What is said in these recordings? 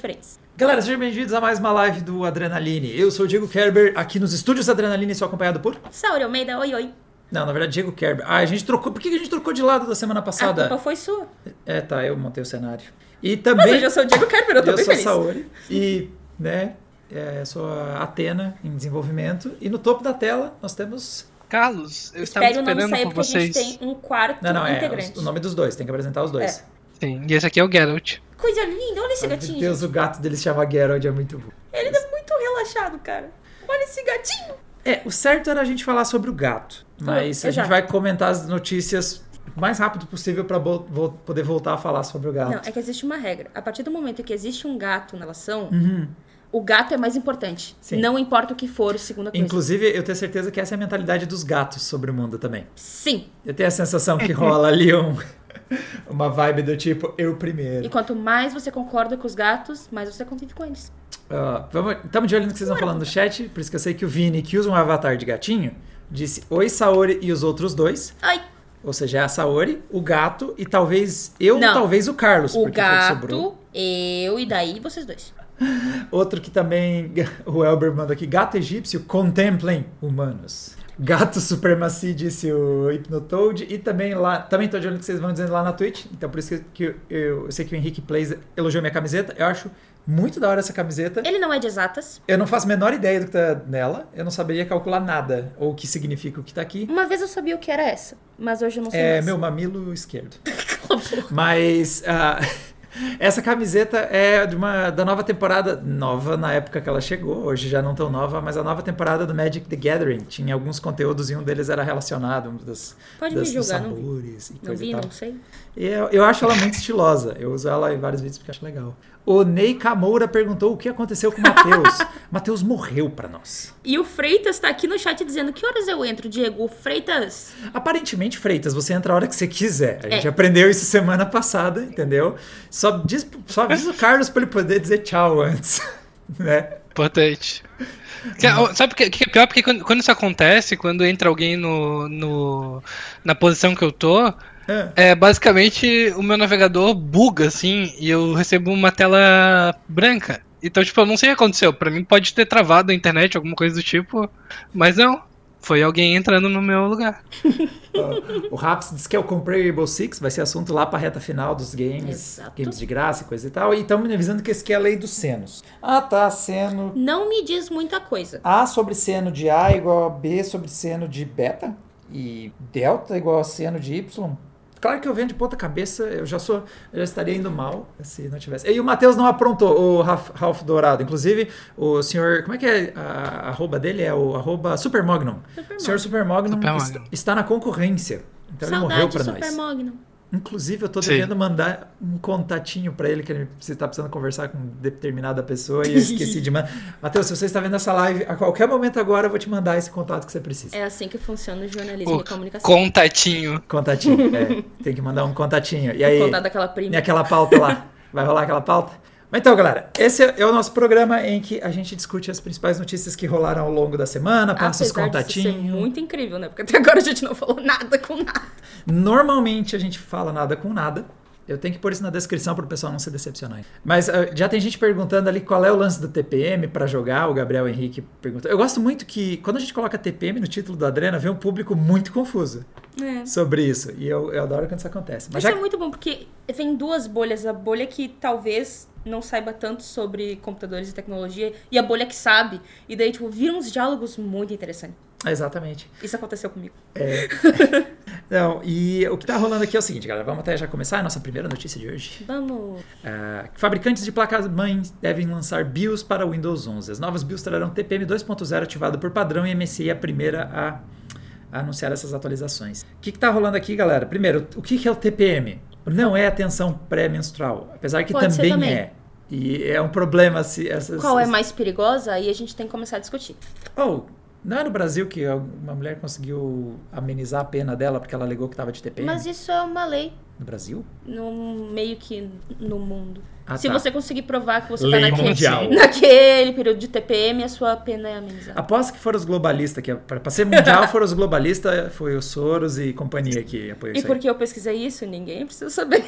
diferentes. Galera, sejam bem-vindos a mais uma live do Adrenaline. Eu sou o Diego Kerber, aqui nos estúdios Adrenaline, sou acompanhado por... Sauri Almeida, oi, oi. Não, na verdade, Diego Kerber. Ah, a gente trocou... Por que a gente trocou de lado da semana A passada? culpa foi sua. É, tá, eu montei o cenário. E Mas também... hoje eu sou o Diego Kerber, eu tô eu bem sou feliz. Saori. E, né, é, sou a Atena em desenvolvimento. E no topo da tela nós temos... Carlos, eu estava Espere o nome esperando sair por porque a vocês. gente tem um quarto Não, não, é integrante. o nome dos dois, tem que apresentar os dois. Sim, e esse aqui é o Geralt. Coisa linda, olha esse Meu gatinho. Deus, o gato dele se chama Geralt, é muito bom. Ele é muito relaxado, cara. Olha esse gatinho. É, o certo era a gente falar sobre o gato. Mas a exato. gente vai comentar as notícias o mais rápido possível para poder voltar a falar sobre o gato. Não, é que existe uma regra. A partir do momento que existe um gato na relação, Uhum. o gato é mais importante. Sim. Não importa o que for, segunda coisa. Inclusive, eu tenho certeza que essa é a mentalidade dos gatos sobre o mundo também. Sim. Eu tenho a sensação que rola ali um, uma vibe do tipo, eu primeiro. E quanto mais você concorda com os gatos, mais você convive com eles. Ah, vamos, estamos de olho no que vocês estão falando no chat, por isso que eu sei que o Vini, que usa um avatar de gatinho, disse Oi, Saori e os outros dois. Ai, Ou seja, é a Saori, o gato e talvez eu Não. talvez o Carlos. o porque foi o que sobrou. gato, eu e daí vocês dois. Outro que também o Elber mandou aqui: gato egípcio, contemplem humanos. Gato Supremacy, disse o Hypnotoad. E também lá, também tô de olho no que vocês vão dizendo lá na Twitch. Então por isso que eu, eu, eu sei que o Henrique Plays elogiou minha camiseta. Eu acho muito da hora essa camiseta. Ele não é de exatas. Eu não faço a menor ideia do que tá nela. Eu não saberia calcular nada. Ou o que significa o que tá aqui. Uma vez eu sabia o que era essa, mas hoje eu não sei É mais. meu mamilo esquerdo. Mas ah, essa camiseta é de uma da nova temporada, nova na época que ela chegou, hoje já não tão nova, mas a nova temporada do Magic the Gathering. Tinha alguns conteúdos e um deles era relacionado, um dos, Pode me das, dos julgar, não vi. sabores e Não coisa vi, e tal. não sei. E eu, eu acho ela muito estilosa. Eu uso ela em vários vídeos porque acho legal. O Ney Camoura perguntou o que aconteceu com o Matheus. Matheus morreu pra nós. E o Freitas tá aqui no chat dizendo que horas eu entro, Diego? Freitas, Aparentemente, Freitas, você entra a hora que você quiser. A gente É. aprendeu isso semana passada, entendeu? Só, diz, só avisa o Carlos pra ele poder dizer tchau antes. né? Importante. Que- ó, Sabe o que, que é pior? Porque quando, quando isso acontece, quando entra alguém no, no, na posição que eu tô, É. é basicamente o meu navegador buga, assim, e eu recebo uma tela branca. Então, tipo, eu não sei o que aconteceu. Pra mim pode ter travado a internet, alguma coisa do tipo, mas não. Foi alguém entrando no meu lugar. O Raps disse que eu comprei o Rainbow Six, vai ser assunto lá pra reta final dos games, Exato. games de graça e coisa e tal. E estão me avisando que esse aqui é a lei dos senos. Ah, tá, seno. não me diz muita coisa. A sobre seno de A igual a B sobre seno de beta. E delta igual a seno de Y. Claro que eu vendo de ponta cabeça, eu já sou, eu já estaria indo mal se não tivesse. E o Matheus não aprontou, o Ralph, Ralph Dourado. Inclusive, o senhor, como é que é a, a arroba dele? É o arroba Supermognum. O senhor Supermognum Supermognum. está, está na concorrência. Então ele Saudade, morreu pra Super nós. Mogno. Inclusive, eu tô Sim. devendo mandar um contatinho pra ele, que ele precisa- tá precisando conversar com determinada pessoa e eu esqueci de mandar. Matheus, se você está vendo essa live, a qualquer momento agora eu vou te mandar esse contato que você precisa. É assim que funciona o jornalismo O e comunicação. contatinho. Contatinho, é. Tem que mandar um contatinho. E aí, Contar daquela prima. e aquela pauta lá? Vai rolar aquela pauta? Mas então, galera, esse é o nosso programa em que a gente discute as principais notícias que rolaram ao longo da semana, passa os Apesar disso ser contatinhos. muito incrível, né? Porque até agora a gente não falou nada com nada. Normalmente a gente fala nada com nada. Eu tenho que pôr isso na descrição para o pessoal não se decepcionar. Mas ah, já tem gente perguntando ali qual é o lance do TPM para jogar. O Gabriel Henrique perguntou. Eu gosto muito que quando a gente coloca TPM no título do Adrena, vem um público muito confuso É. sobre isso. E eu, eu adoro quando isso acontece. Mas Isso já é muito bom, porque vem duas bolhas. A bolha que talvez não saiba tanto sobre computadores e tecnologia, e a bolha que sabe. E daí, tipo, viram uns diálogos muito interessantes. Exatamente. Isso aconteceu comigo. É. Não, e o que tá rolando aqui é o seguinte, galera. Vamos até já começar a nossa primeira notícia de hoje. Vamos. Ah, fabricantes de placas-mãe devem lançar BIOS para Windows 11. As novas BIOS trarão TPM 2.0 ativado por padrão e MSI a primeira a anunciar essas atualizações. O que está rolando aqui, galera? Primeiro, o que, que é o TPM? Não é a tensão pré-menstrual, apesar que também, também. é. E é um problema se essas. Qual é mais perigosa? Aí a gente tem que começar a discutir. Oh, não é no Brasil que uma mulher conseguiu amenizar a pena dela porque ela alegou que estava de TPM? Mas isso é uma lei, No Brasil? no, meio que no mundo. Ah, Se tá. você conseguir provar que você Lei tá naquele, mundial. naquele período de TPM, a sua pena é amenizada. Aposto que foram os globalistas, que para ser mundial foram os globalistas, foi o Soros e companhia que apoiou E isso aí. porque eu pesquisei isso, ninguém precisa saber.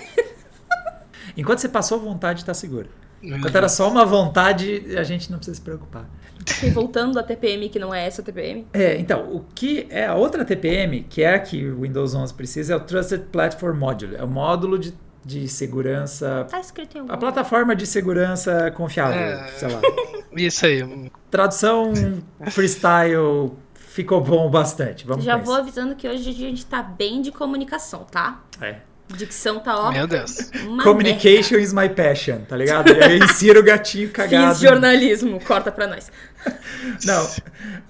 Enquanto você passou vontade, tá seguro. Enquanto era só uma vontade, a gente não precisa se preocupar. E voltando à TPM, que não é essa TPM. É, então, o que é a outra TPM, que é a que o Windows 11 precisa, é o Trusted Platform Module. É o módulo de, de segurança... Tá escrito em algum A plataforma de segurança confiável, É. sei lá. Isso aí. Tradução freestyle ficou bom bastante. Vamos Já vou isso. avisando que hoje a gente tá bem de comunicação, tá? É. Dicção tá ó. Meu Deus. uma Communication is my passion, tá ligado? E aí insira o gatinho cagado. Fiz jornalismo, corta pra nós. Não,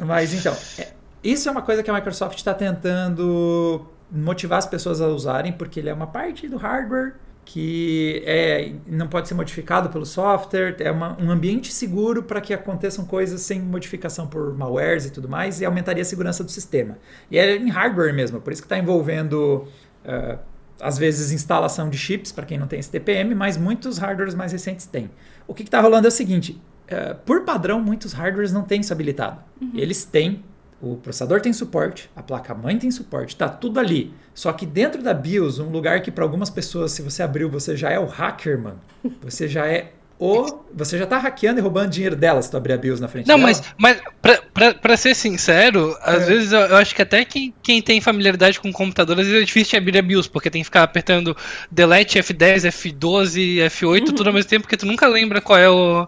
mas então, é- isso é uma coisa que a Microsoft está tentando motivar as pessoas a usarem, porque ele é uma parte do hardware que é, não pode ser modificado pelo software, é uma- um ambiente seguro para que aconteçam coisas sem modificação por malwares e tudo mais, e aumentaria a segurança do sistema. E é em hardware mesmo, por isso que está envolvendo, ah, às vezes, instalação de chips, para quem não tem esse TPM, mas muitos hardwares mais recentes têm. O que está rolando é o seguinte, eh, por padrão, muitos hardwares não têm isso habilitado. Eles têm, o processador tem suporte, a placa-mãe tem suporte, tá tudo ali. Só que dentro da BIOS, um lugar que para algumas pessoas, se você abriu, você já é o hacker, mano. Você já é o... Você já tá hackeando e roubando dinheiro dela se tu abrir a BIOS na frente Não, dela. mas, mas pra, pra, pra ser sincero, às É. vezes eu, eu acho que até quem, quem tem familiaridade com computador, às vezes é difícil de abrir a BIOS, porque tem que ficar apertando Delete, F10, F12, F8, tudo ao mesmo tempo, porque tu nunca lembra qual é o,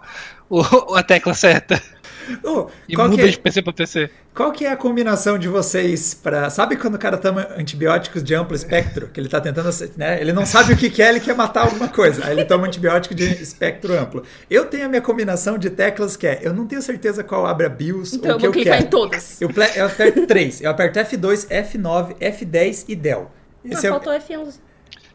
o- a tecla certa. Ô, E qual, que muda é, de PC pra PC. qual que é a combinação de vocês para Sabe quando o cara toma antibióticos de amplo espectro? Que ele tá tentando, né? Ele não sabe o que que é, ele quer matar alguma coisa. Aí ele toma antibiótico de espectro amplo. Eu tenho a minha combinação de teclas que é, eu não tenho certeza qual abre a BIOS Então ou eu o que vou eu clicar quero. em todas. Eu, ple- eu aperto três. Eu aperto F2, F9, F10 e Del. Ah, Esse é, o- faltou F11.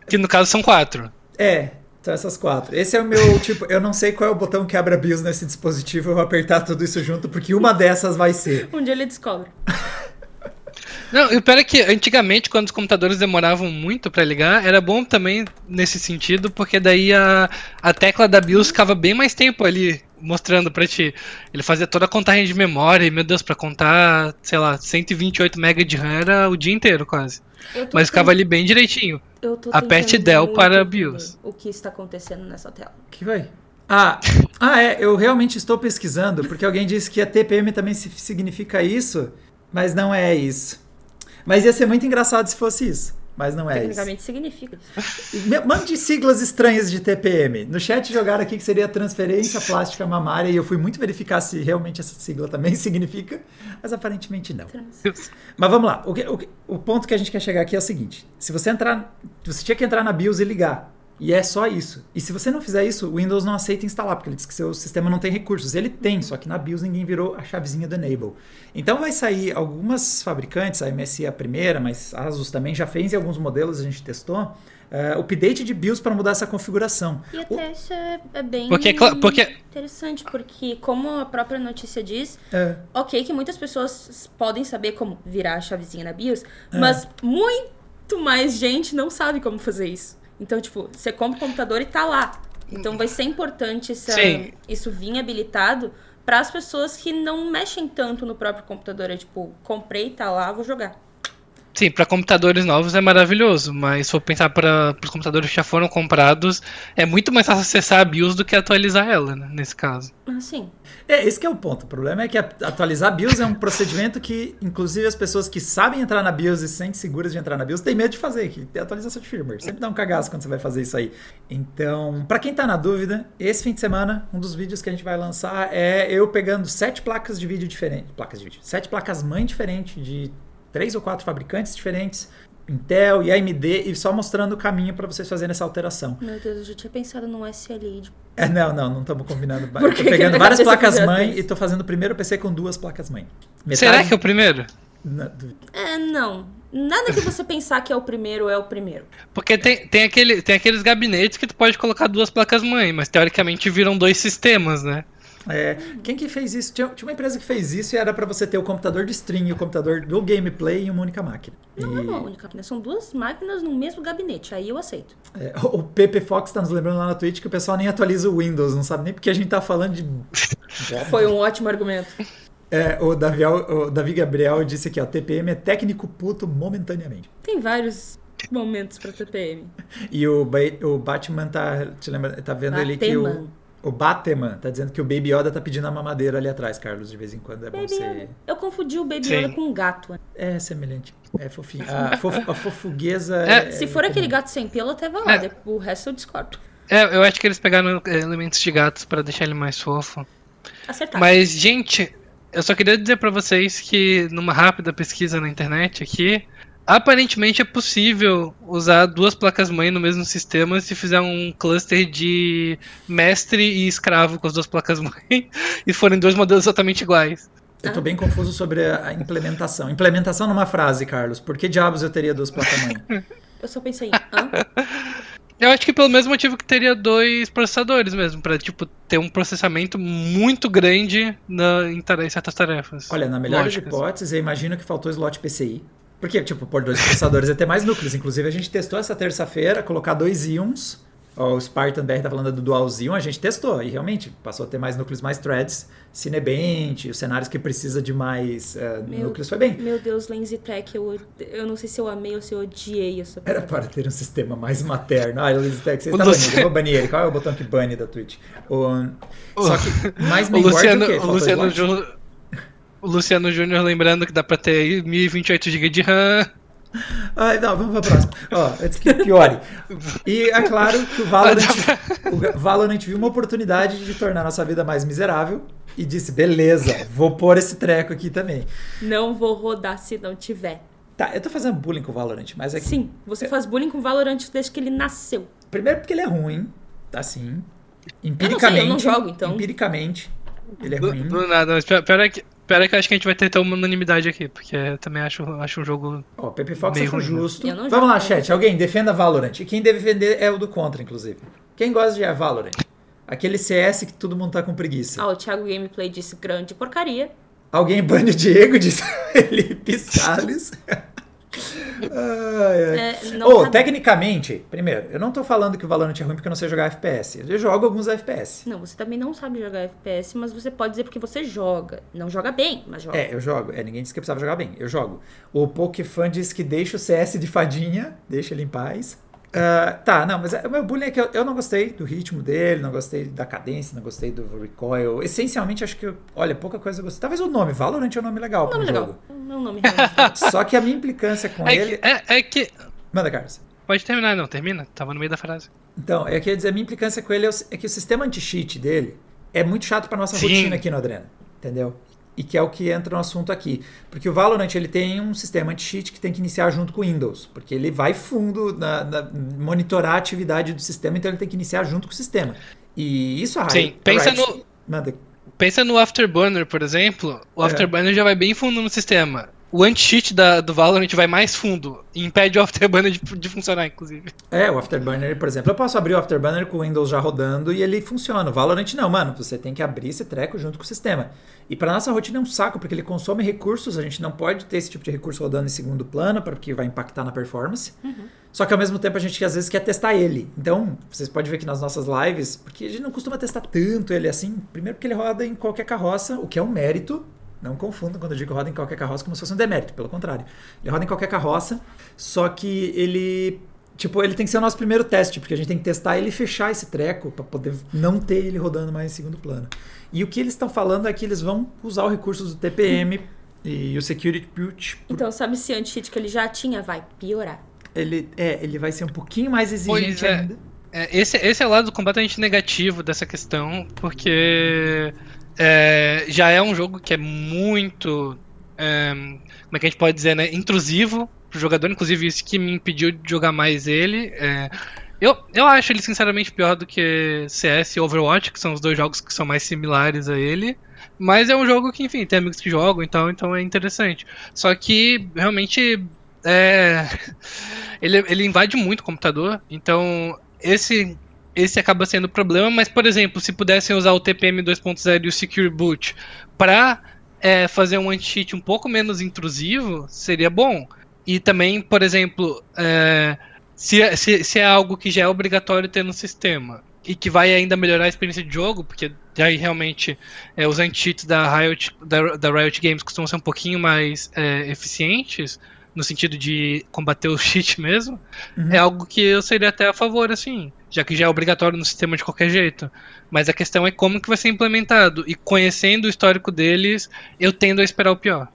Que no caso são quatro. é, são essas quatro. Esse é o meu, tipo, eu não sei qual é o botão que abre a BIOS nesse dispositivo, eu vou apertar tudo isso junto, porque uma dessas vai ser. Um dia ele descobre. Não, e o pior é que antigamente, quando os computadores demoravam muito pra ligar, era bom também nesse sentido, porque daí a, a tecla da BIOS ficava bem mais tempo ali mostrando pra ti. Ele fazia toda a contagem de memória, e meu Deus, pra contar, sei lá, 128 MB de RAM era o dia inteiro quase. Mas ficava ali bem direitinho. Eu tô Aperte Del para BIOS. O que está acontecendo nessa tela? que foi? Ah, ah, é, eu realmente estou pesquisando, porque alguém disse que a TPM também se- significa isso, mas não é isso. Mas ia ser muito engraçado se fosse isso, mas não é isso. Tecnicamente significa isso. Mande siglas estranhas de TPM. No chat jogaram aqui que seria transferência plástica mamária e eu fui muito verificar se realmente essa sigla também significa, mas aparentemente não. Trans. Mas vamos lá. O, que- o o ponto que a gente quer chegar aqui é o seguinte: se você entrar, você tinha que entrar na BIOS e ligar. E é só isso. E se você não fizer isso, o Windows não aceita instalar, porque ele diz que seu sistema não tem recursos. Ele tem, só que na BIOS ninguém virou a chavezinha do Enable. Então vai sair algumas fabricantes, a MSI é a primeira, mas a Asus também já fez em alguns modelos, a gente testou, eh, update de BIOS para mudar essa configuração. E até isso é, é bem Porque, porque interessante, porque como a própria notícia diz, É, ok que muitas pessoas podem saber como virar a chavezinha na BIOS, É. mas muito mais gente não sabe como fazer isso. Então, tipo, você compra o computador e tá lá. Então vai ser importante essa- isso vir habilitado para as pessoas que não mexem tanto no próprio computador. É tipo, comprei, tá lá, vou jogar. Sim, para computadores novos é maravilhoso, mas se for pensar para os computadores que já foram comprados, é muito mais fácil acessar a BIOS do que atualizar ela, né, nesse caso. Assim, É, esse que é o ponto. O problema é que a- atualizar BIOS é um procedimento que, inclusive, as pessoas que sabem entrar na BIOS e se sentem seguras de entrar na BIOS têm medo de fazer, que é atualização de firmware. Sempre dá um cagaço quando você vai fazer isso aí. Então, para quem tá na dúvida, esse fim de semana, um dos vídeos que a gente vai lançar é eu pegando sete placas de vídeo diferentes. Placas de vídeo. Sete placas mãe diferentes de três ou quatro fabricantes diferentes. Intel e AMD e só mostrando o caminho para vocês fazerem essa alteração. meu Deus, eu já tinha pensado num SLI. de- É, não, não, não estamos combinando. Que pegando várias cabeça placas fazia mãe isso? e tô fazendo o primeiro PC com duas placas mãe. Será que é o primeiro? Na- É, não. Nada que você pensar que é o primeiro é o primeiro. Porque tem, tem, aquele, tem aqueles gabinetes que tu pode colocar duas placas mãe, mas teoricamente viram dois sistemas, né? É, quem que fez isso? Tinha, tinha uma empresa que fez isso e era para você ter o computador de stream e o computador do gameplay em uma única máquina. Não é E, uma única máquina, são duas máquinas no mesmo gabinete. Aí eu aceito. é, o Pepe Fox tá nos lembrando lá na Twitch que o pessoal nem atualiza o Windows, não sabe nem porque a gente tá falando de. Foi um ótimo argumento. É, o, Davi, o Davi Gabriel disse aqui, ó, TPM é técnico puto momentaneamente. Tem vários momentos pra TPM. E o, Ba- o Batman tá, te lembra, tá vendo ele que o, Batman. O Batman tá dizendo que o Baby Yoda tá pedindo a mamadeira ali atrás, Carlos, de vez em quando. É bom Baby ser. Yoda. Eu confundi o Baby Sim. Yoda com um gato. É semelhante. É fofinho. A, fof- a fofuguesa. É, Se for aquele gato sem pelo, até vai lá. É. O resto eu discordo. É, eu acho que eles pegaram é, elementos de gatos pra deixar ele mais fofo. Acertar. Mas, gente, eu só queria dizer pra vocês que numa rápida pesquisa na internet aqui, aparentemente é possível usar duas placas-mãe no mesmo sistema se fizer um cluster de mestre e escravo com as duas placas-mãe e forem dois modelos exatamente iguais. Eu tô bem confuso sobre a implementação. Implementação numa frase, Carlos. Por que diabos eu teria duas placas-mãe? Eu só pensei, hã? Eu acho que pelo mesmo motivo que teria dois processadores mesmo, pra tipo ter um processamento muito grande na, em, tare- em certas tarefas. Olha, na melhor das hipóteses, eu imagino que faltou slot PCI. Porque, tipo, por dois processadores é ter mais núcleos. Inclusive, a gente testou essa terça-feira, colocar dois íons. Ó, o Spartan BR tá falando do Dual Xeon, a gente testou. E realmente, passou a ter mais núcleos, mais threads. Cinebent, os cenários que precisa de mais eh, Meu- núcleos, foi bem. Meu Deus, Lens Tech, eu, eu não sei se eu amei ou se eu odiei essa Era para ter um sistema mais materno. Ah, Liztech, você O está Luci- banido. Eu vou banir ele. Qual é o botão que bane da Twitch? O... O- Só que mais O Luciano, o Luciano? Ju- Luciano Júnior lembrando que dá pra ter 1028 GB de RAM. Ai, não, vamos pra próxima. Ó, antes que piore. E é claro que o Valorant, o Valorant viu uma oportunidade de tornar nossa vida mais miserável e disse: beleza, vou pôr esse treco aqui também. Não vou rodar se não tiver. Tá, eu tô fazendo bullying com o Valorant, mas é que. Sim, você faz bullying com o Valorant desde que ele nasceu. Primeiro porque ele é ruim, tá assim. Eu Empiricamente. não sei, eu não jogo, então. Empiricamente, ele é Do, ruim. do nada, mas pior, pior é que, é que eu acho que a gente vai ter uma unanimidade aqui, porque eu também acho, acho um jogo. Ó, o Pepe Fox Meio ruim, né? justo. Vamos lá, chat. Alguém defenda Valorant. E quem deve defender é o do contra, inclusive. Quem gosta de Valorant? Aquele CS que todo mundo tá com preguiça. Ah, o Thiago Gameplay disse grande porcaria. Alguém bane o Diego, disse Felipe Salles. ai, ai. É, tá- tecnicamente, primeiro, eu não tô falando que o Valorant é ruim porque eu não sei jogar FPS. Eu jogo alguns FPS. Não, você também não sabe jogar FPS, mas você pode dizer porque você joga. Não joga bem, mas joga. É, eu jogo. É, ninguém disse que eu precisava jogar bem. Eu jogo. O Pokefan disse que deixa o CS de fadinha, deixa ele em paz. Ah, tá, não, mas é- o meu bullying é que eu, eu não gostei do ritmo dele, não gostei da cadência, não gostei do recoil. Essencialmente, acho que, eu- olha, pouca coisa eu gostei. Talvez o nome, Valorant é um nome legal Um um nome jogo. legal. Um um nome realmente. Só que a minha implicância com É, ele. que- é, é que. Manda, Carlos. Pode terminar, não, termina. Tava no meio da frase. Então, eu queria dizer, a minha implicância com ele é, o- é que o sistema anti-cheat dele é muito chato para nossa Sim. rotina aqui no Adrena, entendeu? E que é o que entra no assunto aqui. Porque o Valorant ele tem um sistema anti-cheat que tem que iniciar junto com o Windows, porque ele vai fundo na, na- monitorar a atividade do sistema, então ele tem que iniciar junto com o sistema. E isso a Sim, Riot- a pensa Riot- no-. Pensa no Afterburner, por exemplo. O É. Afterburner já vai bem fundo no sistema. O anti-cheat da- do Valorant vai mais fundo e impede o Afterburner de, de funcionar, inclusive. É, o Afterburner, por exemplo, eu posso abrir o Afterburner com o Windows já rodando e ele funciona. O Valorant não, mano, você tem que abrir esse treco junto com o sistema. E para nossa rotina é um saco, porque ele consome recursos, a gente não pode ter esse tipo de recurso rodando em segundo plano, porque vai impactar na performance. Só que ao mesmo tempo a gente às vezes quer testar ele. Então, vocês podem ver que nas nossas lives, porque a gente não costuma testar tanto ele assim, primeiro porque ele roda em qualquer carroça, o que é um mérito. Não confundam quando eu digo que roda em qualquer carroça como se fosse um demérito, pelo contrário. Ele roda em qualquer carroça, só que ele Tipo, ele tem que ser o nosso primeiro teste, porque a gente tem que testar ele e fechar esse treco para poder não ter ele rodando mais em segundo plano. E o que eles estão falando é que eles vão usar os recursos do TPM e o Security Boot. Então, sabe se anti-cheat que ele já tinha vai piorar. Ele, é, ele vai ser um pouquinho mais exigente Pois é. ainda. É, esse, esse é o lado completamente negativo dessa questão, porque é, já é um jogo que é muito. é, como é que a gente pode dizer, né? Intrusivo pro jogador, inclusive isso que me impediu de jogar mais ele. é, eu, eu acho ele sinceramente pior do que CS e Overwatch, que são os dois jogos que são mais similares a ele. Mas é um jogo que, enfim, tem amigos que jogam, então, então é interessante. Só que realmente é, ele, ele invade muito o computador, então esse esse acaba sendo o problema, mas por exemplo, se pudessem usar o TPM 2.0 e o Secure Boot para fazer um anti-cheat um pouco menos intrusivo, seria bom. E também, por exemplo, é, se, é- se, se é algo que já é obrigatório ter no sistema e que vai ainda melhorar a experiência de jogo, porque aí realmente é, os anti-cheats da Riot, da, da Riot Games costumam ser um pouquinho mais é, eficientes, no sentido de combater o cheat mesmo, Uhum. é algo que eu seria até a favor, assim. Já que já é obrigatório no sistema de qualquer jeito. Mas a questão é como que vai ser implementado. E conhecendo o histórico deles, eu tendo a esperar o pior.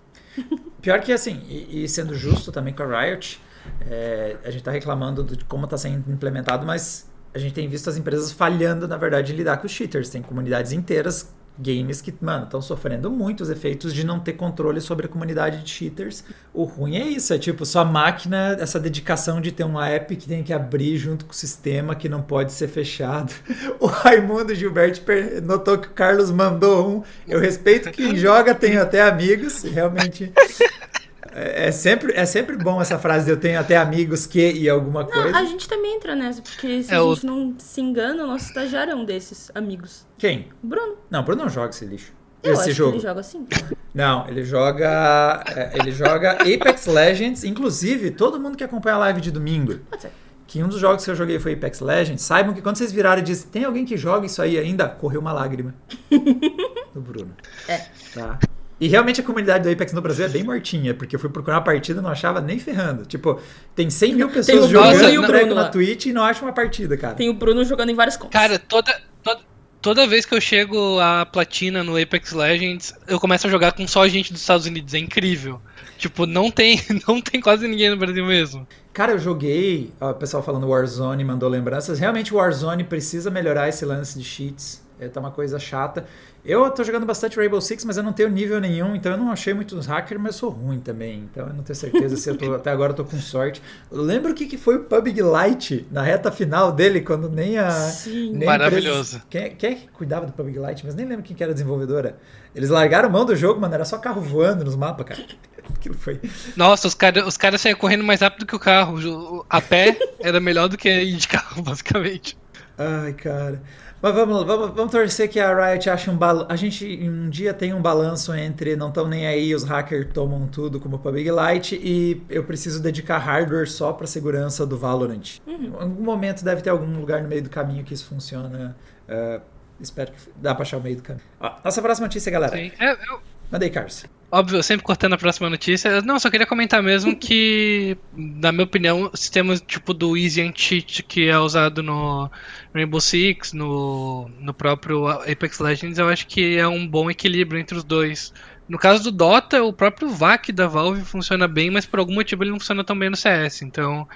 Pior que assim, e, e sendo justo também com a Riot, é, a gente está reclamando de como está sendo implementado, mas a gente tem visto as empresas falhando, na verdade, em lidar com os cheaters. Tem comunidades inteiras games que, mano, estão sofrendo muito os efeitos de não ter controle sobre a comunidade de cheaters. O ruim é isso, é tipo, sua máquina, essa dedicação de ter um app que tem que abrir junto com o sistema, que não pode ser fechado. O Raimundo Gilberto notou que o Carlos mandou um. Eu respeito quem joga, tenho até amigos, realmente. É, é, sempre, é sempre bom essa frase de eu tenho até amigos que e alguma Não, coisa. a gente também entra nessa, porque se É, a o- gente não se engana, o nosso estagiário é um desses amigos. Quem? O Bruno. Não, o Bruno não joga esse lixo. Eu esse acho jogo. que ele joga assim. Não, ele joga. é, ele joga Apex Legends. Inclusive, todo mundo que acompanha a live de domingo, Pode ser. que um dos jogos que eu joguei foi Apex Legends, saibam que quando vocês virarem e dizem, tem alguém que joga isso aí ainda? Correu uma lágrima. do Bruno. É. Tá. E realmente a comunidade do Apex no Brasil é bem mortinha, porque eu fui procurar uma partida e não achava nem ferrando. Tipo, tem 100 mil pessoas o Bruno jogando e o Bruno na. Twitch e não acham uma partida, cara. Tem o Bruno jogando em vários contos. Cara, toda, toda, toda vez que eu chego à platina no Apex Legends, eu começo a jogar com só gente dos Estados Unidos. É incrível. Tipo, não tem, não tem quase ninguém no Brasil mesmo. Cara, eu joguei, ó, o pessoal falando Warzone mandou lembranças. Realmente o Warzone precisa melhorar esse lance de cheats. É, tá uma coisa chata. Eu tô jogando bastante Rainbow Six, mas eu não tenho nível nenhum, então eu não achei muitos hackers, mas eu sou ruim também. Então eu não tenho certeza se eu tô. Até agora eu tô com sorte. Lembra o que, que foi o PUBG Lite na reta final dele, quando nem a. Sim. nem empresa- Maravilhoso. Quem, quem é que cuidava do PUBG Lite? Mas nem lembro quem que era a desenvolvedora. Eles largaram mão do jogo, mano. Era só carro voando nos mapas, cara. Aquilo foi. Nossa, os caras os cara saíam correndo mais rápido que o carro. A pé era melhor do que ir de carro, basicamente. Ai, cara. Mas vamos, vamos, vamos torcer que a Riot ache um balanço. A gente um dia tem um balanço entre não estão nem aí, os hackers tomam tudo como PUBG Lite e eu preciso dedicar hardware só para segurança do Valorant. Em algum momento deve ter algum lugar no meio do caminho que isso funciona. Ah, espero que dá pra achar o meio do caminho. Ó, nossa próxima notícia, galera. Sim. É, eu- Manda aí, Carlos. Óbvio, sempre cortando a próxima notícia. Não, só queria comentar mesmo que, na minha opinião, sistemas tipo do Easy and Cheat que é usado no Rainbow Six, no, no próprio Apex Legends, eu acho que é um bom equilíbrio entre os dois. No caso do Dota, o próprio VAC da Valve funciona bem, mas por algum motivo ele não funciona tão bem no CS. Então,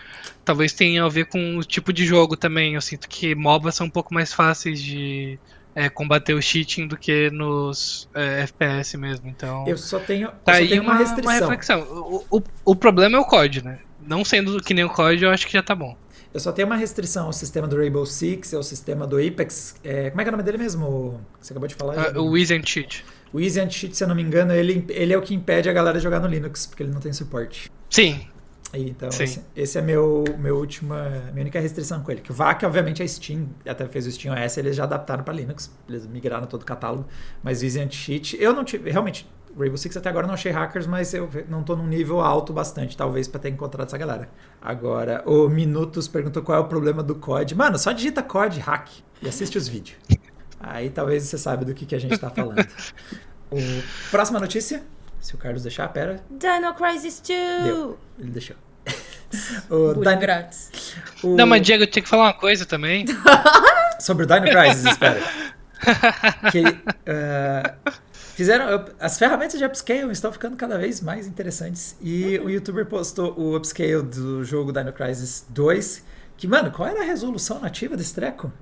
talvez tenha a ver com o tipo de jogo também. Eu sinto que MOBAs são um pouco mais fáceis de é, combater o cheating do que nos é, FPS mesmo. Então, Eu só tenho, eu tá só aí tenho uma, uma uma restrição. reflexão. O, o, o problema é o COD, né? Não sendo que nem o COD, eu acho que já tá bom. Eu só tenho uma restrição ao sistema do Rainbow Six, ao sistema do Apex. É, como é que é o nome dele mesmo? Você acabou de falar? Ah, o Easy and Cheat. O Easy Anti-Cheat, se eu não me engano, ele, ele é o que impede a galera de jogar no Linux, porque ele não tem suporte. Sim, então, esse, é meu, meu última, minha única restrição com ele. Que o VAC, obviamente, é Steam, até fez o Steam OS, eles já adaptaram para Linux, eles migraram todo o catálogo. Mas Easy Anti-Cheat, eu não tive, realmente, Rainbow Six até agora não achei hackers, mas eu não tô num nível alto bastante, talvez, para ter encontrado essa galera. Agora, o Minutos perguntou qual é o problema do COD. Mano, só digita COD hack e assiste os vídeos. Aí talvez você saiba do que, que a gente tá falando. O... Próxima notícia, se o Carlos deixar, pera, Dino Crisis 2! Deu. ele deixou. o Dino- grátis. o- Não, mas Diego, eu tinha que falar uma coisa também. Sobre o Dino Crisis, espera. que ah, fizeram as ferramentas de upscale estão ficando cada vez mais interessantes e o youtuber postou o upscale do jogo Dino Crisis 2 que mano qual era a resolução nativa desse treco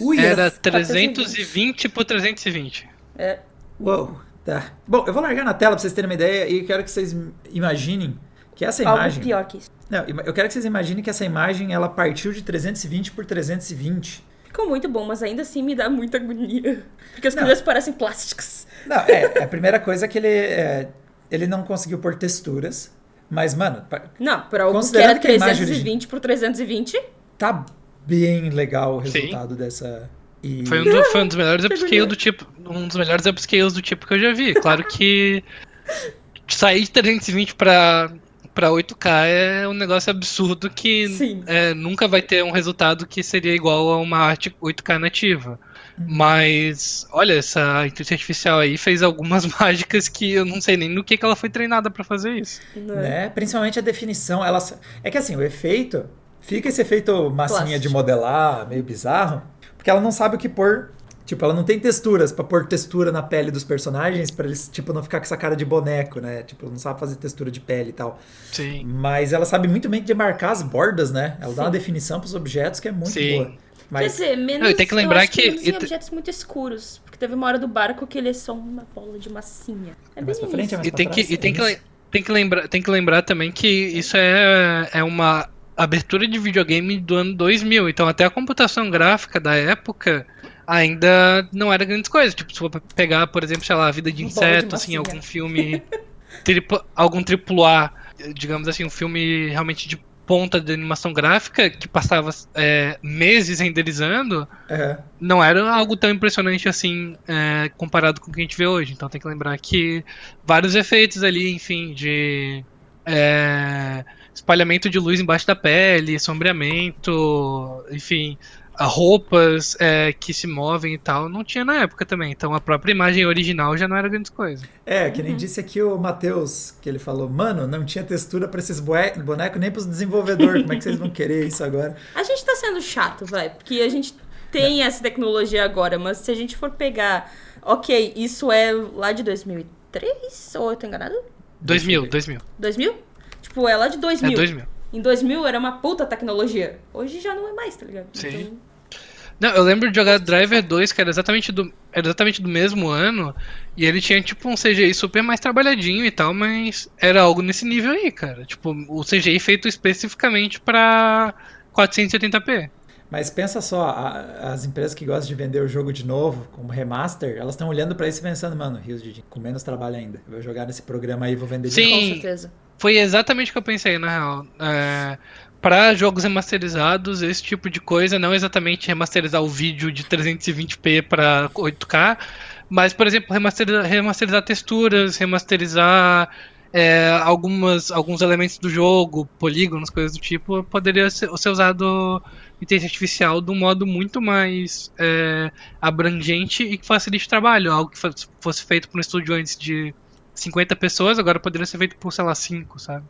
Ui, Era 420. 320 por 320. É, uou tá bom eu vou largar na tela pra vocês terem uma ideia e quero que vocês imaginem que essa algo imagem pior que isso. não, eu quero que vocês imaginem que essa imagem ela partiu de 320 por 320 Ficou muito bom, mas ainda assim me dá muita agonia. Porque as coisas parecem plásticas. Não, é, a primeira coisa é que ele, é, ele não conseguiu pôr texturas, mas, mano, Não, por algo que era que a imagem 320 por 320. tá bem legal o Sim. resultado dessa. E... Foi um, do- foi um dos melhores Que upscale agonia. do tipo. Um dos melhores upscales do tipo que eu já vi. Claro que sair de 320 pra, pra 8K é um negócio absurdo que é, nunca vai ter um resultado que seria igual a uma arte 8K nativa. Uhum. Mas, olha, essa inteligência artificial aí fez algumas mágicas que eu não sei nem no que, que ela foi treinada pra fazer isso. Né? Principalmente a definição. Ela... É que assim, o efeito. Fica esse efeito massinha Plástico. de modelar, meio bizarro, porque ela não sabe o que pôr. Tipo, ela não tem texturas pra pôr textura na pele dos personagens pra eles, tipo, não ficar com essa cara de boneco, né? Tipo, não sabe fazer textura de pele e tal. Sim. Mas ela sabe muito bem demarcar as bordas, né? Ela dá uma Sim. definição pros objetos que é muito Sim. boa. Quer Mas dizer, menos. Não, e tem que eu lembrar acho que- menos e em te- objetos muito escuros. Porque teve uma hora do barco que ele é só uma bola de massinha. É, É bem frente, é E pra tem que, trás, e tem, é que, isso. le- tem, que lembrar, tem que lembrar também que isso é, é uma abertura de videogame do ano 2000. Então, até a computação gráfica da época ainda não era grandes coisas. Tipo, se for pegar, por exemplo, sei lá, a vida de Uma bola de inseto, assim, algum filme. triplo- algum triplo A, digamos assim, um filme realmente de ponta de animação gráfica que passava é, meses renderizando é, não era algo tão impressionante assim é, comparado com o que a gente vê hoje. Então tem que lembrar que vários efeitos ali, enfim, de é, espalhamento de luz embaixo da pele, sombreamento, enfim, roupas é, que se movem e tal, não tinha na época também. Então a própria imagem original já não era grande coisa. É, que Uhum. nem disse aqui o Matheus, que ele falou, mano, não tinha textura pra esses bonecos nem pros desenvolvedores. Como é que vocês vão querer isso agora? A gente tá sendo chato, vai. Porque a gente tem essa tecnologia agora. Mas se a gente for pegar. Ok, isso é lá de 2003? Ou eu tô enganado? 2000, 2000. 2000? Tipo, é lá de 2000. É 2000. Em 2000 era uma puta tecnologia. Hoje já não é mais, tá ligado? Sim. Então, Não, eu lembro de jogar Driver 2, que era exatamente do, era exatamente do mesmo ano, e ele tinha tipo um CGI super mais trabalhadinho e tal, mas era algo nesse nível aí, cara. Tipo, o CGI feito especificamente pra 480p. Mas pensa só, a- as empresas que gostam de vender o jogo de novo, como remaster, elas estão olhando pra isso e pensando, mano, Rios de com menos trabalho ainda. Eu vou jogar nesse programa aí e vou vender de Sim. novo. com certeza. Foi exatamente o que eu pensei, na real. É, para jogos remasterizados, esse tipo de coisa, não exatamente remasterizar o vídeo de 320p para 8K, mas, por exemplo, remasterizar, remasterizar texturas, remasterizar é, algumas, alguns elementos do jogo, polígonos, coisas do tipo, poderia ser, ser usado inteligência artificial de um modo muito mais é, abrangente e que facilite o trabalho. Algo que fosse feito por um estúdio antes de 50 pessoas, agora poderia ser feito por, sei lá, 5, sabe?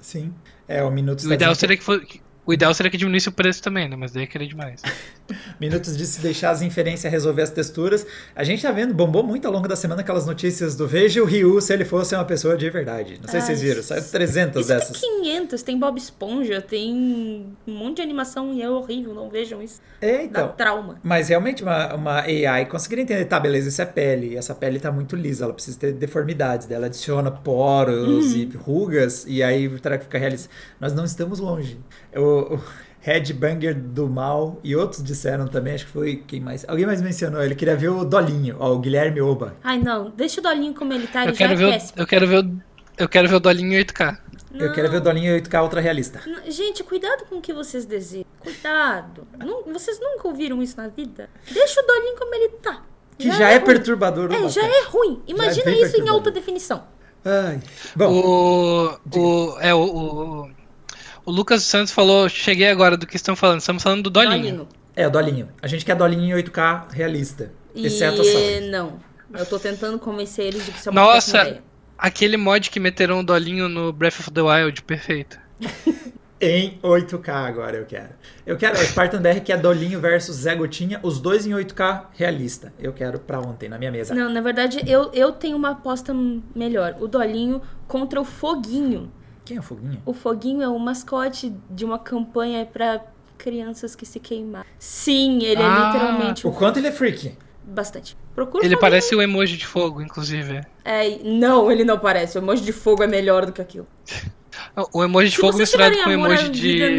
Sim. É, o Minutos O ideal seria que fosse. O ideal seria que diminuísse o preço também, né? Mas daí querer demais. Minutos de se deixar as inferências resolver as texturas. A gente tá vendo, bombou muito ao longo da semana aquelas notícias do Veja o Ryu se ele fosse uma pessoa de verdade. Não sei se vocês viram, saiu 300 Isso dessas. tem 500, tem Bob Esponja, tem um monte de animação e é horrível, não vejam isso. É, Dá então. trauma. Mas realmente uma, uma AI conseguiria entender, tá, beleza, isso é pele, e essa pele tá muito lisa, ela precisa ter deformidades, daí ela adiciona poros e rugas, e aí o treco fica realista. Nós não estamos longe. O, o Headbanger do Mal e outros disseram também, acho que foi quem mais. Alguém mais mencionou, ele queria ver o Dolinho, ó, o Guilherme Oba. Ai, não, deixa o Dolinho como ele tá, ele Eu já quero, é ver o, eu quero ver o. Eu quero ver o Dolinho em 8K. Eu quero ver o Dolinho 8K ultra realista. Não, Gente, cuidado com o que vocês desejam. Cuidado. Não- vocês nunca ouviram isso na vida? Deixa o Dolinho como ele tá. Que já, é, ruim. perturbador. É, já é ruim. Imagina bem isso em alta definição. Ai. Bom, O. O. É, o. O, o Lucas Santos falou. Cheguei agora do que estão falando. Estamos falando do Dolinho. é o Dolinho. A gente quer Dolinho em 8K realista. E Exceto a Sony. não. Eu tô tentando convencer eles de que isso é uma Nossa! Aquele mod que meteram o Dolinho no Breath of the Wild, perfeito. Em 8K agora eu quero. Eu quero o Spartan BR que é Dolinho versus Zé Gotinha, os dois em 8K realista. Eu quero pra ontem na minha mesa. Não, na verdade, eu, eu tenho uma aposta melhor. O Dolinho contra o Foguinho. Quem é o Foguinho? O Foguinho é o mascote de uma campanha pra crianças que se queimaram. Sim, ele é Ah, literalmente O um, quanto ele é freak? bastante. Procura Ele Foguinho. parece o emoji de fogo, inclusive. É, não, ele não parece. O emoji de fogo é melhor do que aquilo. O emoji de Se fogo misturado com o emoji de.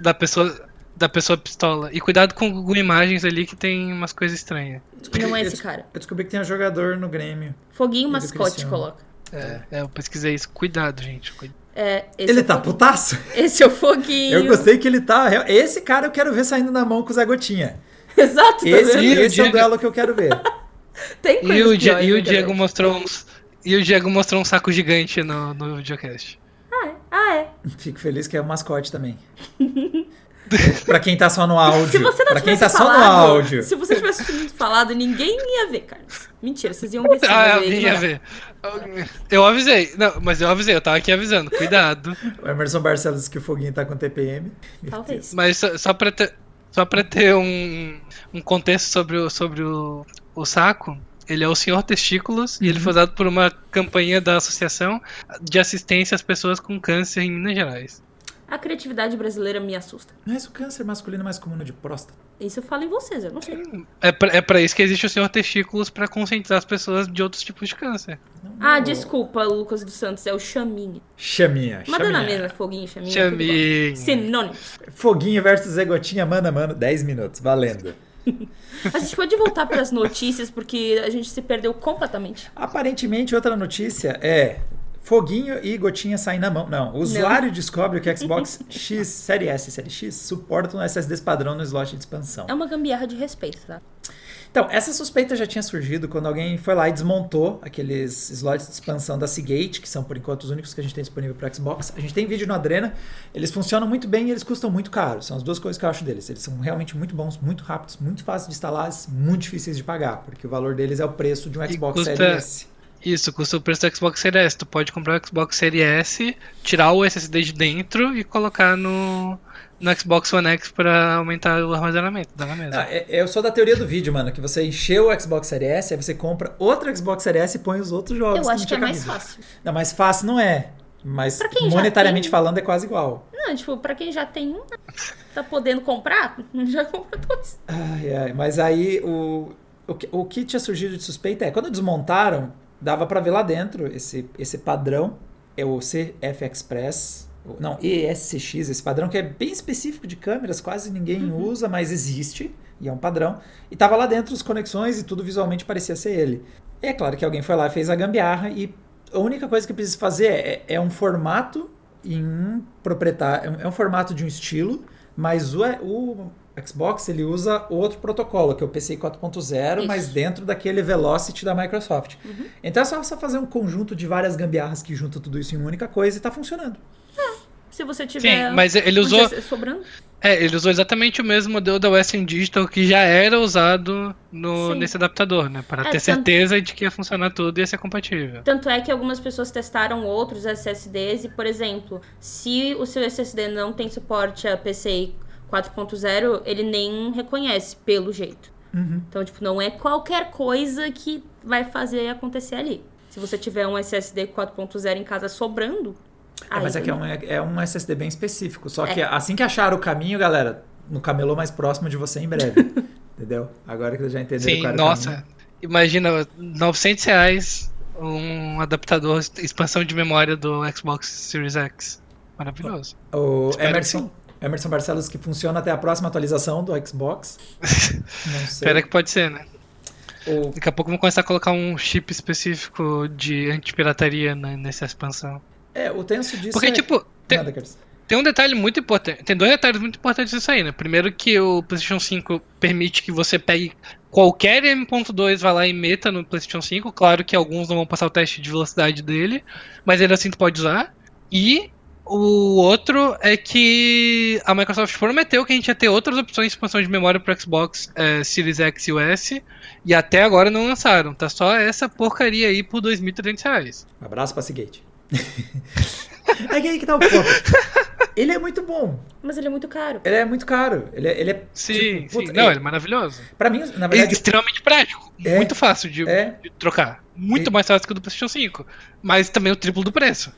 da pessoa. Da pessoa pistola. E cuidado com o Google Imagens ali que tem umas coisas estranhas. Não é esse cara. Eu descobri que tem um jogador no Grêmio. Foguinho mascote coloca. É, é, eu pesquisei isso. Cuidado, gente. Cuidado. É, esse ele é tá Foguinho. putaço? Esse é o Foguinho. Eu gostei que ele tá. Esse cara eu quero ver saindo na mão com o Zé Gotinha. Exato, tá Esse, vendo? Esse é o Diego- duelo que eu quero ver. Tem E o, piores e o na Diego mostrou uns. E o Diego mostrou um saco gigante no, no videocast. Ah, é. Ah, é. Fico feliz que é o mascote também. pra quem tá só no áudio. Se você não pra quem tivesse tá só falado, no áudio. Se você tivesse falado, ninguém ia ver, Carlos. Mentira, vocês iam ver sim. Ah, alguém ia ver. Eu avisei. Não, mas eu avisei, eu tava aqui avisando. Cuidado. O Emerson Barcelos disse que o Foguinho tá com TPM. Talvez. Mas só, só pra ter, só pra ter um, um contexto sobre, o, sobre o, o saco, ele é o Senhor Testículos e ele foi usado por uma campanha da Associação de Assistência às Pessoas com Câncer em Minas Gerais. A criatividade brasileira me assusta. Mas o câncer masculino mais comum é de próstata. Isso eu falo em vocês, eu não sei. É pra, é pra isso que existe o Senhor Testículos pra conscientizar as pessoas de outros tipos de câncer. Não, Ah, desculpa, Lucas dos Santos, é o chaminho. Chaminha. Mas dá na chaminha. mesma, foguinho, bom. Chaminho. Sinônimos. Foguinho versus Zé Gotinha, mano a mano, 10 minutos, valendo. A gente pode voltar para as notícias, porque a gente se perdeu completamente. Aparentemente, outra notícia é Foguinho e Gotinha saem na mão. Não, o usuário descobre que o Xbox X, Série S e Série X suportam SSDs padrão no slot de expansão. É uma gambiarra de respeito, tá? Então, essa suspeita já tinha surgido quando alguém foi lá e desmontou aqueles slots de expansão da Seagate, que são por enquanto os únicos que a gente tem disponível para Xbox. A gente tem vídeo no Adrena, eles funcionam muito bem e eles custam muito caro. São as duas coisas que eu acho deles. Eles são realmente muito bons, muito rápidos, muito fáceis de instalar, muito difíceis de pagar, porque o valor deles é o preço de um Xbox custa- Series S. Isso, custa o preço do Xbox Series S. Tu pode comprar o Xbox Series S, tirar o SSD de dentro e colocar no, no Xbox One X pra aumentar o armazenamento. Dá na mesma. Ah, é- eu sou da teoria do vídeo, mano, que você encheu o Xbox Series S, aí você compra outro Xbox Series S e põe os outros jogos. Eu acho que é mais cabido. fácil. Não, mais fácil não é. Mas monetariamente tem- falando é quase igual. Não, tipo, pra quem já tem um, tá podendo comprar, já compra dois. Ai, ai, mas aí o, o, que, o que tinha surgido de suspeita é, quando desmontaram, dava pra ver lá dentro esse, esse padrão, é o CF Express, não, ESCX, esse padrão que é bem específico de câmeras, quase ninguém usa, mas existe, e é um padrão, e tava lá dentro as conexões e tudo visualmente parecia ser ele. E é claro que alguém foi lá e fez a gambiarra, e a única coisa que precisa fazer é, é um formato em um proprietário, é um formato de um estilo, mas o, o Xbox ele usa outro protocolo, que é o PCI 4.0, Isso. mas dentro daquele Velocity da Microsoft. Então é só você fazer um conjunto de várias gambiarras que juntam tudo isso em uma única coisa e tá funcionando. Se você tiver. Sim, mas ele usou. Sobrando. É, ele usou exatamente o mesmo modelo da Western Digital que já era usado no, Sim. nesse adaptador, né? Para É, ter tanto- certeza de que ia funcionar tudo e ia ser compatível. Tanto é que algumas pessoas testaram outros SSDs e, por exemplo, se o seu SSD não tem suporte a PCI 4.0, ele nem reconhece, pelo jeito. Uhum. Então, tipo, não é qualquer coisa que vai fazer acontecer ali. Se você tiver um SSD 4.0 em casa sobrando. É, mas é que é um, é um SSD bem específico. Só É. que assim que achar o caminho, galera, no camelô mais próximo de você em breve. entendeu? Agora que eu já entenderam Sim, qual era o nossa. caminho. Imagina, 900 reais um adaptador, expansão de memória do Xbox Series X. Maravilhoso. O Espero Emerson, Emerson Barcelos que funciona até a próxima atualização do Xbox. Não sei. Espera que pode ser, né? O- Daqui a pouco vamos começar a colocar um chip específico de antipirataria na- nessa expansão. é, o tenso disso Porque, é... tipo, tem, Nada, tem um detalhe muito importante. Tem dois detalhes muito importantes disso aí, né? Primeiro que o PlayStation 5 permite que você pegue qualquer M.2, vá lá e meta no PlayStation 5. Claro que alguns não vão passar o teste de velocidade dele, mas ele assim tu pode usar. E o outro é que a Microsoft prometeu que a gente ia ter outras opções de expansão de memória para Xbox é, Series X e o S, e até agora não lançaram. Tá só essa porcaria aí por 2.300 reais. Um abraço pra Seagate. é que aí que tá o ponto. Ele é muito bom. Mas ele é muito caro. Ele é muito caro. Ele é, ele é Sim, tipo, sim. puta, Não, é- ele é maravilhoso. Pra mim, na É verdade, extremamente prático. É. Muito fácil de, É. de trocar. Muito E- mais fácil que o do PlayStation 5. Mas também o triplo do preço.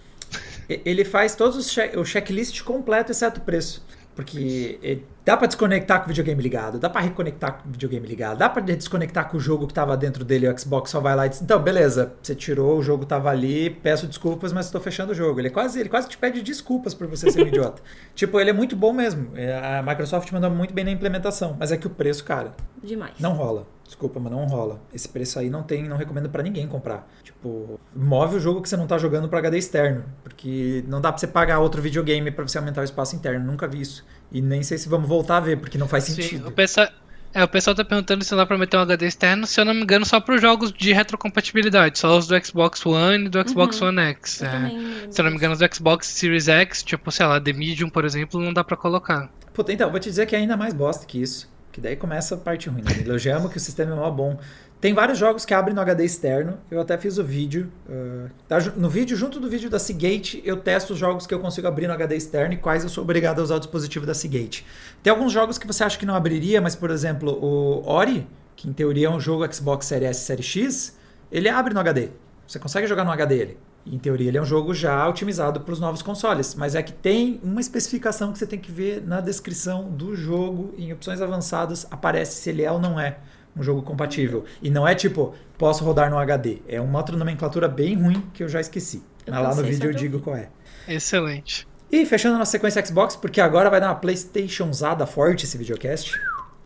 Ele faz todos os check, o checklist completo, exceto o preço. Porque eh, dá pra desconectar com o videogame ligado, dá pra reconectar com o videogame ligado, dá pra desconectar com o jogo que tava dentro dele, o Xbox só vai lá e diz: "Então, beleza, você tirou, o jogo tava ali, peço desculpas, mas estou fechando o jogo". Ele quase, ele quase te pede desculpas por você ser um idiota. Tipo, ele é muito bom mesmo. É, A Microsoft mandou muito bem na implementação, mas é que o preço, cara, Demais. não rola. Desculpa, mas não rola. Esse preço aí não tem, não recomendo pra ninguém comprar. Tipo, move o jogo que você não tá jogando pra HD externo, porque não dá pra você pagar outro videogame pra você aumentar o espaço interno. Nunca vi isso. E nem sei se vamos voltar a ver, porque não faz Sim, sentido. o pessoal, é, o pessoal tá perguntando se não dá pra meter um HD externo, se eu não me engano, só para os jogos de retrocompatibilidade, só os do Xbox One e do Xbox Uhum. One X. Eu é. Se eu não me engano, os do Xbox Series X, tipo, sei lá, The Medium, por exemplo, não dá pra colocar. Puta, então, vou te dizer que é ainda mais bosta que isso. Que daí começa a parte ruim. Né? Elogiamos que o sistema é mó bom. Tem vários jogos que abrem no HD externo. Eu até fiz o vídeo. Uh, tá, no vídeo, junto do vídeo da Seagate, eu testo os jogos que eu consigo abrir no HD externo e quais eu sou obrigado a usar o dispositivo da Seagate. Tem alguns jogos que você acha que não abriria, mas, por exemplo, o Ori, que em teoria é um jogo Xbox Series S Series X, ele abre no HD. Você consegue jogar no HD ele. Em teoria, ele é um jogo já otimizado para os novos consoles, mas é que tem uma especificação que você tem que ver na descrição do jogo. Em opções avançadas, aparece se ele é ou não é um jogo compatível. E não é tipo, posso rodar no HD. É uma outra nomenclatura bem ruim que eu já esqueci. Eu Mas lá no vídeo eu digo o qual é. Excelente. E fechando na sequência Xbox, porque agora vai dar uma PlayStationzada forte esse videocast.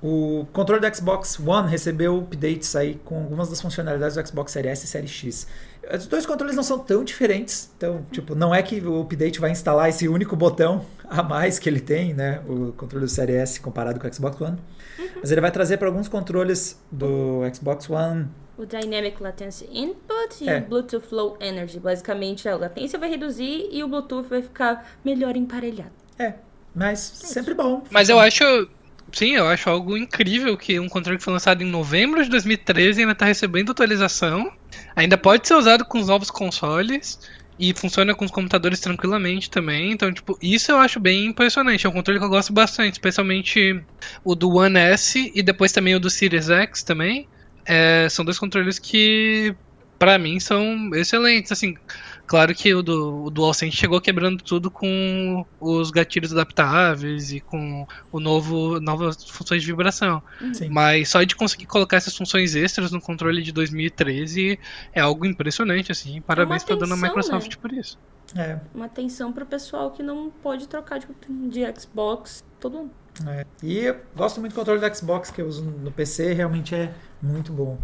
O controle do Xbox One recebeu updates aí com algumas das funcionalidades do Xbox Series S e Series X. Os dois controles não são tão diferentes, então, tipo, não é que o update vai instalar esse único botão a mais que ele tem, né, o controle do Series S comparado com o Xbox One. Mas ele vai trazer para alguns controles do Xbox One O Dynamic Latency Input e É. o Bluetooth Low Energy. Basicamente, a latência vai reduzir e o Bluetooth vai ficar melhor emparelhado. É, mas sempre bom. Mas eu acho. Sim, eu acho algo incrível que um controle que foi lançado em novembro de 2013 ainda está recebendo atualização. Ainda pode ser usado com os novos consoles. E funciona com os computadores tranquilamente também. Então, tipo, isso eu acho bem impressionante. É um controle que eu gosto bastante, especialmente o do One S e depois também o do Series X também. É, são dois controles que, pra mim, são excelentes. Assim, claro que o do o DualSense chegou quebrando tudo com os gatilhos adaptáveis e com o novo novas funções de vibração. Sim. Mas só de conseguir colocar essas funções extras no controle de 2013 é algo impressionante, assim. Parabéns pra dona atenção, Microsoft né? por isso. É, Uma atenção pro pessoal que não pode trocar de, de Xbox todo ano. É. E eu gosto muito do controle do Xbox que eu uso no PC, realmente é muito bom.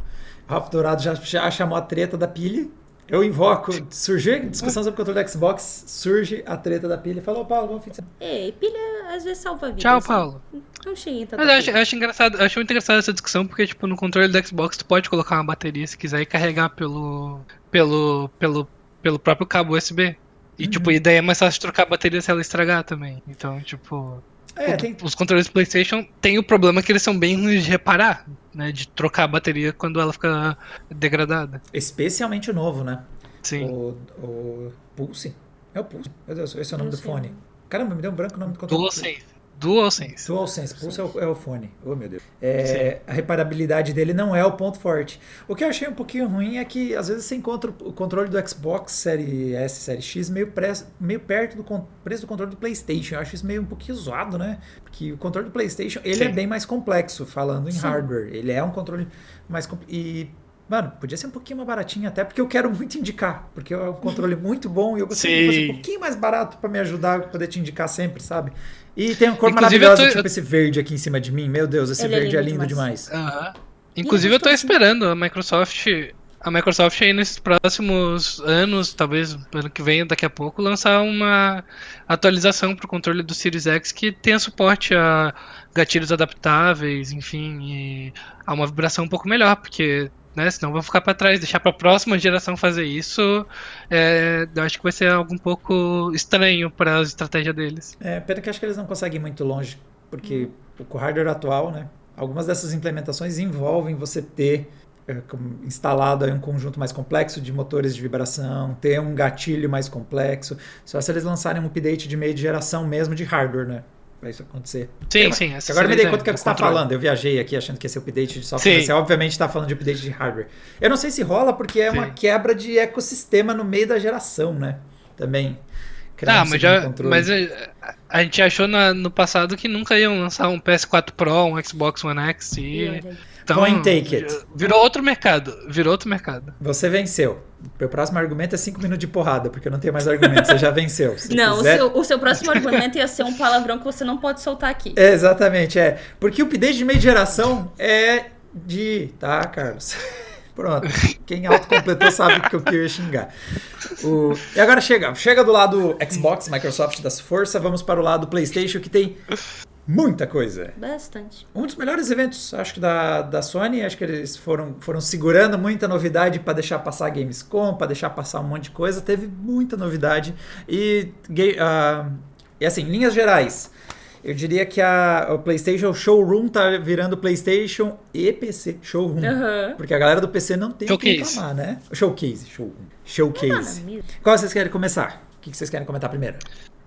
Ralph Dourado já, já chamou a treta da pilha. Eu invoco, surgiu discussão sobre o controle do Xbox, surge a treta da pilha. Falou, Paulo, bom fim de semana. Ei, pilha às vezes salva vidas. Tchau, Paulo. Não Mas eu acho, eu acho engraçado, eu acho muito engraçado essa discussão, porque, tipo, no controle do Xbox tu pode colocar uma bateria se quiser e carregar pelo. pelo. pelo, pelo próprio cabo USB. E, tipo, e daí é mais fácil de trocar a bateria se ela estragar também. Então, tipo. É, o- tem, Os controles do PlayStation tem o problema que eles são bem ruins de reparar, né? De trocar a bateria quando ela fica degradada. especialmente o novo, né? Sim. O, o Pulse. É o Pulse. Meu Deus, esse é o nome Não do fone. Caramba, me deu um branco o nome do controle. DualSense. DualSense. DualSense, Pulse é o, é o fone. Oh, meu Deus. É, a reparabilidade dele não é o ponto forte. O que eu achei um pouquinho ruim é que às vezes você encontra o controle do Xbox Série S, Série X meio, pre- meio perto do preço do controle do PlayStation. Eu acho isso meio um pouquinho zoado, né? Porque o controle do PlayStation ele Sim. é bem mais complexo, falando em Sim. hardware. Ele é um controle mais e Mano, podia ser um pouquinho mais baratinho até, porque eu quero muito indicar. Porque é um controle muito bom e eu gostaria de fazer Sim. um pouquinho mais barato pra me ajudar, pra poder te indicar sempre, sabe? E tem uma cor Inclusive, maravilhosa, tô- tipo esse verde aqui em cima de mim. Meu Deus, esse Ele é verde é lindo lindo demais. demais. Aham. Inclusive, eu tô esperando a Microsoft. A Microsoft aí nesses próximos anos, talvez ano que vem, daqui a pouco, lançar uma atualização pro controle do Series X que tenha suporte a gatilhos adaptáveis, enfim, e a uma vibração um pouco melhor, porque, né, senão vão ficar pra trás, deixar pra próxima geração fazer isso, é, eu acho que vai ser algo um pouco estranho para a estratégia deles. É, pena que acho que eles não conseguem ir muito longe, porque o hardware atual, né? Algumas dessas implementações envolvem você ter é, instalado aí um conjunto mais complexo de motores de vibração, ter um gatilho mais complexo. Só se eles lançarem um update de meio de geração mesmo de hardware, né? Pra isso acontecer. Sim, Agora- sim. essa Agora me dei a conta do que ideia, você está controle. falando. Eu viajei aqui achando que esse update de software. Sim. Você obviamente está falando de update de hardware. Eu não sei se rola porque é uma Sim. quebra de ecossistema no meio da geração, né? Também. Tá, um mas já. controle. Mas a, a gente achou na- no passado que nunca iam lançar um PS4 Pro, um Xbox One X E e. Então, Point take it. Virou outro mercado. Virou outro mercado. Você venceu. Meu próximo argumento é 5 minutos de porrada, porque eu não tenho mais argumentos. Você já venceu. Se Não, quiser- o, seu, o seu próximo argumento ia ser um palavrão que você não pode soltar aqui. É, exatamente, é. Porque o update de meio de geração é de. Tá, Carlos? Pronto. Quem autocompletou sabe que eu queria xingar. O- E agora chega. Chega do lado Xbox, Microsoft das forças, vamos para o lado PlayStation, que tem muita coisa. Bastante. Um dos melhores eventos, acho que da, da Sony, acho que eles foram, foram segurando muita novidade para deixar passar a Gamescom, para deixar passar um monte de coisa. Teve muita novidade. E, ah, e assim, linhas gerais, Eu diria que a, o PlayStation Showroom tá virando PlayStation e PC Showroom. Aham. Porque a galera do PC não tem o que Showcase. reclamar, né? Showcase, Showroom. Showcase. Ah, mesmo. Qual vocês querem começar? O que que vocês querem comentar primeiro?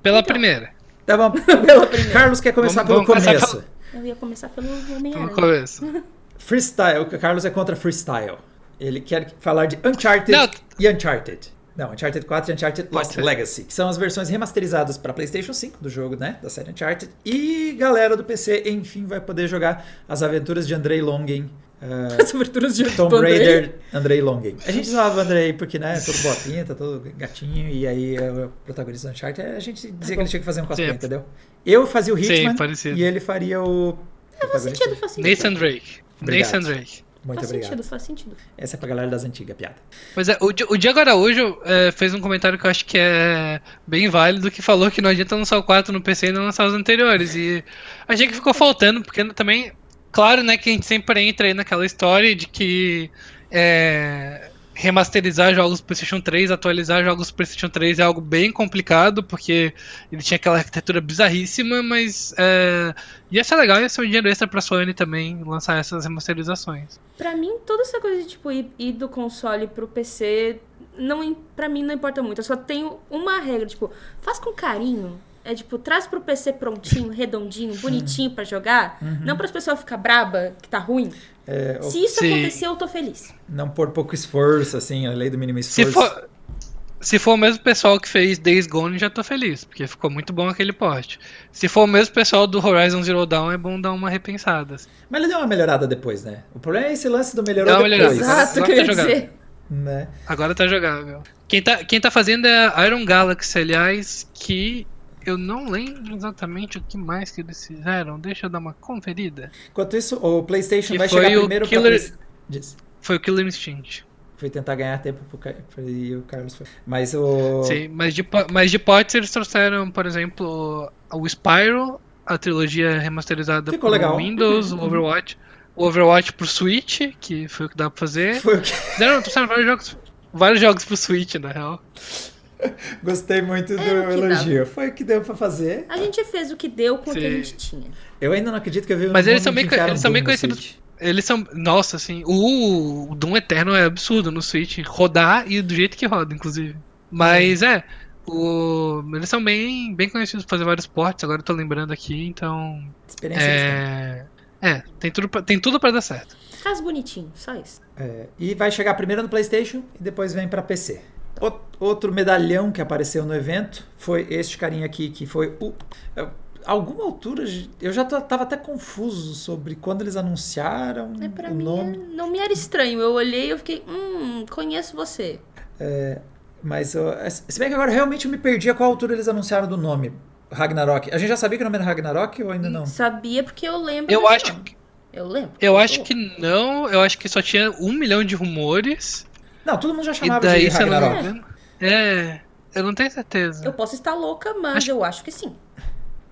Pela primeira. Tá bom. Pela primeira. Carlos quer começar Vamos- pelo vamos começar começo. Eu ia começar pelo Homem-Aranha. começo. Freestyle. O Carlos é contra freestyle. Ele quer falar de Uncharted Não. e Uncharted. Não, Uncharted 4 e Uncharted Lost. Legacy, que são as versões remasterizadas para PlayStation 5 do jogo, né? Da série Uncharted. E galera do PC, enfim, vai poder jogar as aventuras de Andrei Longin. Ah, As aberturas de Andrei. Raider, Andrei Longin. A gente usava o Andrei porque, né, todo boa pinta, todo gatinho, e aí é o protagonista do Uncharted, a gente dizia que ele tinha que fazer um cosplay, Sim. entendeu? Eu fazia o Sim, Hitman parecido. e ele faria o Faz protagonista. sentido, faz sentido. Nathan Drake. Obrigado. Nathan Drake. Muito faz obrigado. sentido, faz sentido. Essa é pra galera das antigas, piada. Pois é, o, o Diego Araújo é, fez um comentário que eu acho que é bem válido, que falou que não adianta lançar o 4 no PC e não lançar os anteriores. E achei que ficou faltando, porque também, claro, né, que a gente sempre entra aí naquela história de que é, remasterizar jogos PlayStation 3, atualizar jogos PlayStation 3 é algo bem complicado, porque ele tinha aquela arquitetura bizarríssima, mas é, ia ser legal, ia ser um dinheiro extra pra Sony também lançar essas remasterizações. Pra mim, toda essa coisa de tipo, ir, ir do console pro PC, não, pra mim não importa muito. Eu só tenho uma regra, tipo, faz com carinho. É tipo, traz pro PC prontinho, redondinho, bonitinho pra jogar. Não para as pessoas ficar braba, que tá ruim. É, Se isso Sim. acontecer, eu tô feliz. não pôr pouco esforço, assim, a lei do mínimo Se esforço. for, se for o mesmo pessoal que fez Days Gone, já tô feliz, porque ficou muito bom aquele porte. Se for o mesmo pessoal do Horizon Zero Dawn, é bom dar uma repensada. Mas ele deu uma melhorada depois, né? O problema é esse lance do melhorou Dá uma depois. melhorada. Exato, agora que eu ia tá jogando. dizer. Né? Agora tá jogável. Quem tá, quem tá fazendo é a Iron Galaxy, aliás, que eu não lembro exatamente o que mais que eles fizeram. Deixa eu dar uma conferida. Enquanto isso, o PlayStation Que vai foi chegar o primeiro Killer- pra. Foi o Killer Instinct. Fui tentar ganhar tempo pro Ca- e o Carlos foi. Mas o. Sim, mas de, mas de potes eles trouxeram, por exemplo, o Spyro, a trilogia remasterizada Ficou pro legal. Windows, o Overwatch. O Overwatch pro Switch, que foi o que dá pra fazer. Foi o que. Fizeram, trouxeram vários jogos, vários jogos pro Switch, na real. Gostei muito do Era o que elogio. Foi o que deu pra fazer. A gente fez o que deu com o que a gente tinha. Eu ainda não acredito que eu vi um Mas eles são enfiar eles são no conhecidos- Switch. Eles são. Nossa, assim. O, o Doom Eterno é absurdo no Switch. Rodar e do jeito que roda, inclusive. Mas é. O, eles são bem, bem conhecidos por fazer vários portes, agora eu tô lembrando aqui, então. Experiência. É. É, tem tudo, pra, tem tudo pra dar certo. Faz bonitinho, só isso. É, e vai chegar primeiro no PlayStation e depois vem pra PC. Outro medalhão que apareceu no evento foi este carinha aqui, que foi o. é, Alguma altura, eu já tô- tava até confuso sobre quando eles anunciaram É, pra o mim, nome. é- não me era estranho. Eu olhei e eu fiquei, hum, conheço você. Mas ó, é- se bem que agora realmente eu me perdi a qual altura eles anunciaram do nome. Ragnarok. A gente já sabia que o nome era Ragnarok ou ainda não? Sabia porque eu lembro. Eu acho nome. que. Eu lembro. Eu acho que não, eu acho que só tinha um milhão de rumores. Não, todo mundo já chamava daí, de Ragnarok. engano. É. Eu não tenho certeza. Eu posso estar louca, mas Acho- eu acho que sim.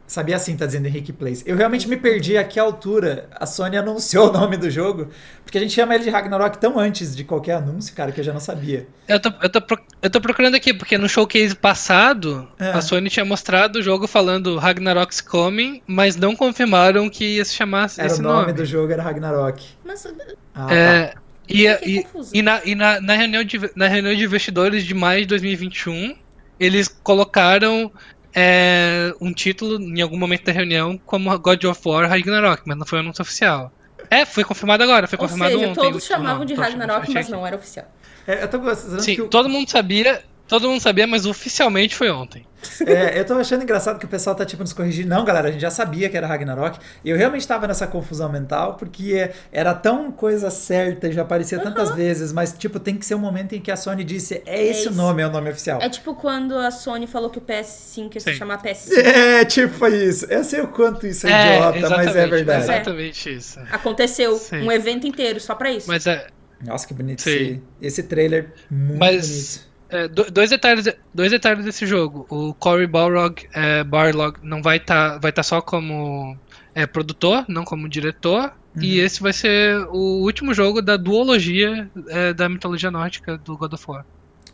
Sabia assim, tá dizendo Henrique Place. Eu realmente me perdi a que altura a Sony anunciou o nome do jogo, porque a gente chama ele de Ragnarok tão antes de qualquer anúncio, cara, que eu já não sabia. Eu tô, eu, tô, pro- eu tô procurando aqui, porque no showcase passado, É. a Sony tinha mostrado o jogo falando Ragnarok's Coming, mas não confirmaram que ia se chamar Era esse o nome, nome. do jogo, era Ragnarok. Mas Ah, tá. É, e, Fiquei e, e, na, e na, na reunião de, na reunião de investidores de maio de 2021, eles colocaram é, um título em algum momento da reunião como God of War Ragnarok, mas não foi um anúncio oficial. É, foi confirmado agora, foi Ou confirmado seja, ontem. todos o chamavam de Ragnarok, mas não era oficial. É, eu tô gostando Sim, que o- todo mundo sabia, todo mundo sabia, mas oficialmente foi ontem. É, eu tô achando engraçado que o pessoal tá tipo nos corrigindo. Não, galera, a gente já sabia que era Ragnarok. E eu realmente tava nessa confusão mental, porque era tão coisa certa e já aparecia tantas vezes, mas tipo, tem que ser um momento em que a Sony disse: é esse o isso. nome, é o nome oficial. É tipo quando a Sony falou que o PS5 ia se chamar PS5. É, tipo, foi isso. Eu sei o quanto isso é, idiota, mas é verdade. Exatamente isso. Aconteceu Sim. um evento inteiro só pra isso. Mas é, Nossa, que bonito Sim. esse, esse trailer. Muito Mas- bonito. É, do- dois, detalhes, dois detalhes desse jogo. O Cory Balrog, é, Barlog não vai estar vai tá só como é, produtor, não como diretor. E Uhum. esse vai ser o último jogo da duologia é, da mitologia nórdica do God of War.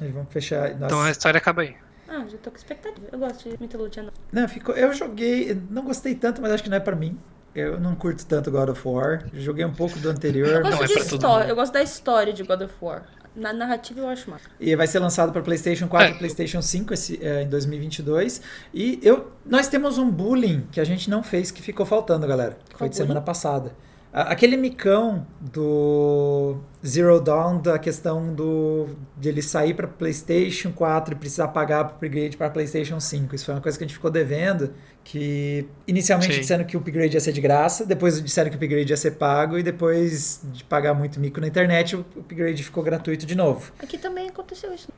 Aí vamos fechar. Nossa. Então a história acaba aí. Ah, já tô com expectativa. Eu gosto de mitologia não. Não, ficou, eu joguei, não gostei tanto, mas acho que não é pra mim. Eu não curto tanto God of War. Joguei um pouco do anterior. Eu Não gosto é de pra todo história. Eu gosto da história de God of War. Na narrativa eu acho massa. E vai ser lançado para PlayStation 4 e É. PlayStation 5 esse, é, em 2022. E eu, nós temos um bullying que a gente não fez que ficou faltando, galera. Que foi de semana passada. Aquele micão do Zero Dawn, da questão do de ele sair para PlayStation 4 e precisar pagar para upgrade para PlayStation 5. Isso foi uma coisa que a gente ficou devendo. Que inicialmente Sim. disseram que o upgrade ia ser de graça, depois disseram que o upgrade ia ser pago, e depois de pagar muito mico na internet, o upgrade ficou gratuito de novo. Aqui também aconteceu isso.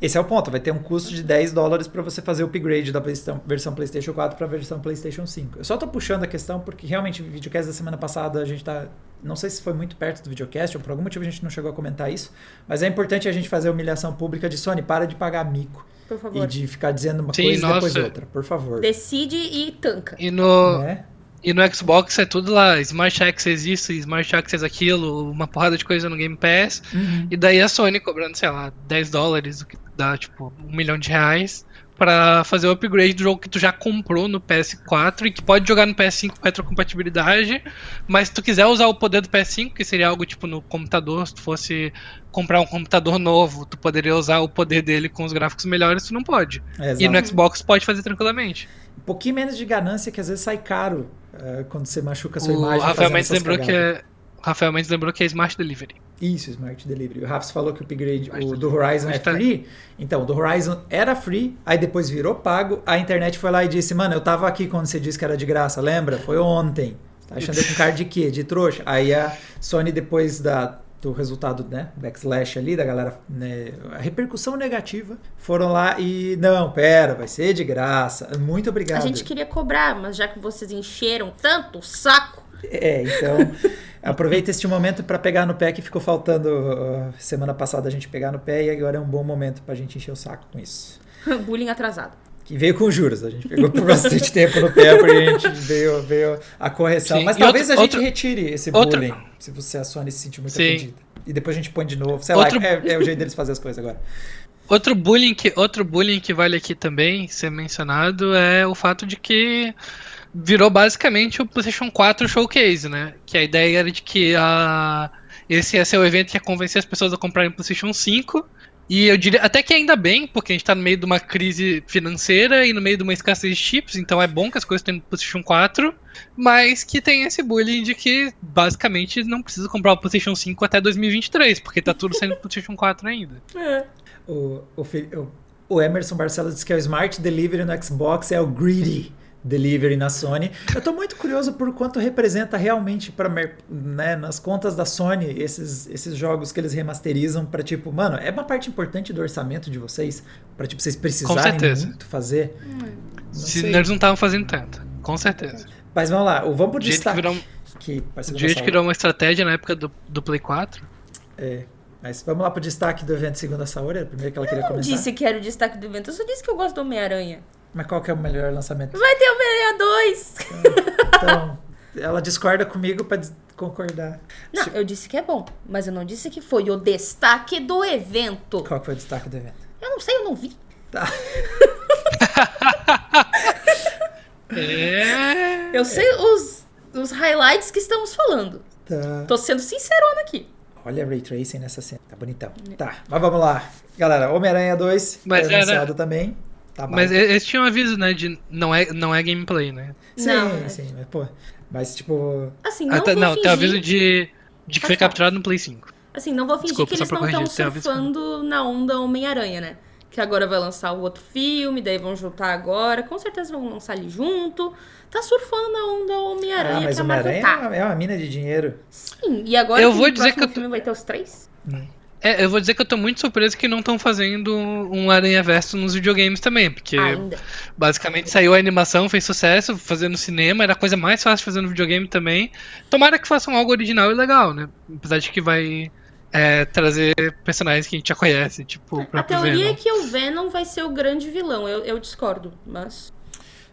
Esse é o ponto, vai ter um custo de 10 dólares para você fazer o upgrade da versão, versão PlayStation 4 para a versão PlayStation 5. Eu só tô puxando a questão porque realmente o videocast da semana passada a gente tá. Não sei se foi muito perto do videocast ou por algum motivo a gente não chegou a comentar isso, mas é importante a gente fazer a humilhação pública de Sony. Para de pagar mico Por e favor. de ficar dizendo uma Sim, coisa e depois nossa. outra, por favor. Decide e tanca. E no, Né? e no Xbox é tudo lá, Smart Access isso, Smart Access aquilo, uma porrada de coisa no Game Pass. Uhum. E daí a Sony cobrando, sei lá, 10 dólares, o que dá tipo um milhão de reais, pra fazer o upgrade do jogo que tu já comprou no PS4 e que pode jogar no PS5 com retrocompatibilidade. Mas se tu quiser usar o poder do PS5, que seria algo tipo no computador, se tu fosse comprar um computador novo, tu poderia usar o poder dele com os gráficos melhores, tu não pode. É, E no Xbox pode fazer tranquilamente. Um pouquinho menos de ganância que às vezes sai caro eh, quando você machuca a sua O imagem. Rafael Mendes lembrou que é. o Rafael Mendes lembrou que é Smart Delivery. Isso, Smart Delivery. O Rafa falou que o upgrade o do Horizon é free. Então, o do Horizon era free, aí depois virou pago. A internet foi lá e disse: Mano, eu tava aqui quando você disse que era de graça, lembra? Foi ontem. Tá achando eu com cara de quê? De trouxa? Aí a Sony, depois da, do resultado, né? Backslash ali, da galera, né, a repercussão negativa, foram lá e. Não, pera, vai ser de graça. Muito obrigado. A gente queria cobrar, mas já que vocês encheram tanto o saco, É, então aproveita este momento para pegar no pé que ficou faltando uh, semana passada a gente pegar no pé e agora é um bom momento pra gente encher o saco com isso. bullying atrasado. Que veio com juros, a gente pegou por bastante tempo no pé porque a gente veio, veio a correção. Sim, Mas e talvez outro- a gente outro- retire esse outro- bullying, se você a Sony se sentir muito Sim. ofendida. E depois a gente põe de novo. Sei Outro- lá, é, é o jeito deles fazer as coisas agora. Outro bullying, que, outro bullying que vale aqui também ser mencionado é o fato de que virou basicamente o PlayStation 4 Showcase, né? Que a ideia era de que a, esse ia ser o evento que ia convencer as pessoas a comprarem PlayStation 5. E eu diria até que ainda bem, porque a gente tá no meio de uma crise financeira e no meio de uma escassez de chips, então é bom que as coisas tenham no PlayStation 4, mas que tem esse bullying de que basicamente não precisa comprar o PlayStation 5 até 2023, porque tá tudo saindo pro PlayStation 4 ainda. O, o, o- o Emerson Barcelos disse que é o Smart Delivery no Xbox, é o Greedy Delivery na Sony. Eu tô muito curioso por quanto representa realmente para né, nas contas da Sony esses, esses jogos que eles remasterizam para tipo, mano, é uma parte importante do orçamento de vocês para tipo vocês precisarem muito fazer. Não Se sei. eles não estavam fazendo tanto, com certeza. Mas vamos lá, o vamos pro destaque. virou, que que virou uma estratégia na época do, do Play 4. É, mas vamos lá pro destaque do evento segundo a Saori, a primeira que ela queria Eu não começar. disse que era o destaque do evento, eu só disse que eu gosto do Homem-Aranha. Mas qual que é o melhor lançamento? Vai ter Homem-Aranha 2! Então, ela discorda comigo pra concordar. Não, eu disse que é bom, mas eu não disse que foi o destaque do evento. Qual que foi o destaque do evento? Eu não sei, eu não vi. Tá. É. Eu sei os, os highlights que estamos falando. Tá. Tô sendo sincerona aqui. Olha Ray Tracing nessa cena. Tá bonitão. Tá, mas vamos lá. Galera, Homem-Aranha 2 Mas foi era- anunciado também. Tá Mas eles tinham um aviso, né? De não é, não é gameplay, né? Sim, Não, sim, mas pô. Mas tipo. Assim, não Ah, tá- vou não, fingir... tem o aviso de, de que foi capturado no Play 5. Assim, não vou fingir Desculpa, que eles não estão surfando na onda Homem-Aranha, né? Que agora vai lançar o outro filme, daí vão juntar agora. Com certeza vão lançar ali junto. Tá surfando na onda Ah, Homem-Aranha mas que a Marvel Homem-Aranha é tá. uma- é uma mina de dinheiro. Sim, e agora Eu vou dizer que eu tô- filme vai ter os três? É, eu vou dizer que eu tô muito surpreso que não estão fazendo um Aranha Verso nos videogames também, porque Ainda. basicamente saiu a animação, fez sucesso, fazendo cinema, era a coisa mais fácil de fazer no videogame também. Tomara que façam algo original e legal, né? Apesar de que vai é, trazer personagens que a gente já conhece, tipo o A teoria é Venom. que o Venom vai ser o grande vilão. Eu, eu discordo, mas.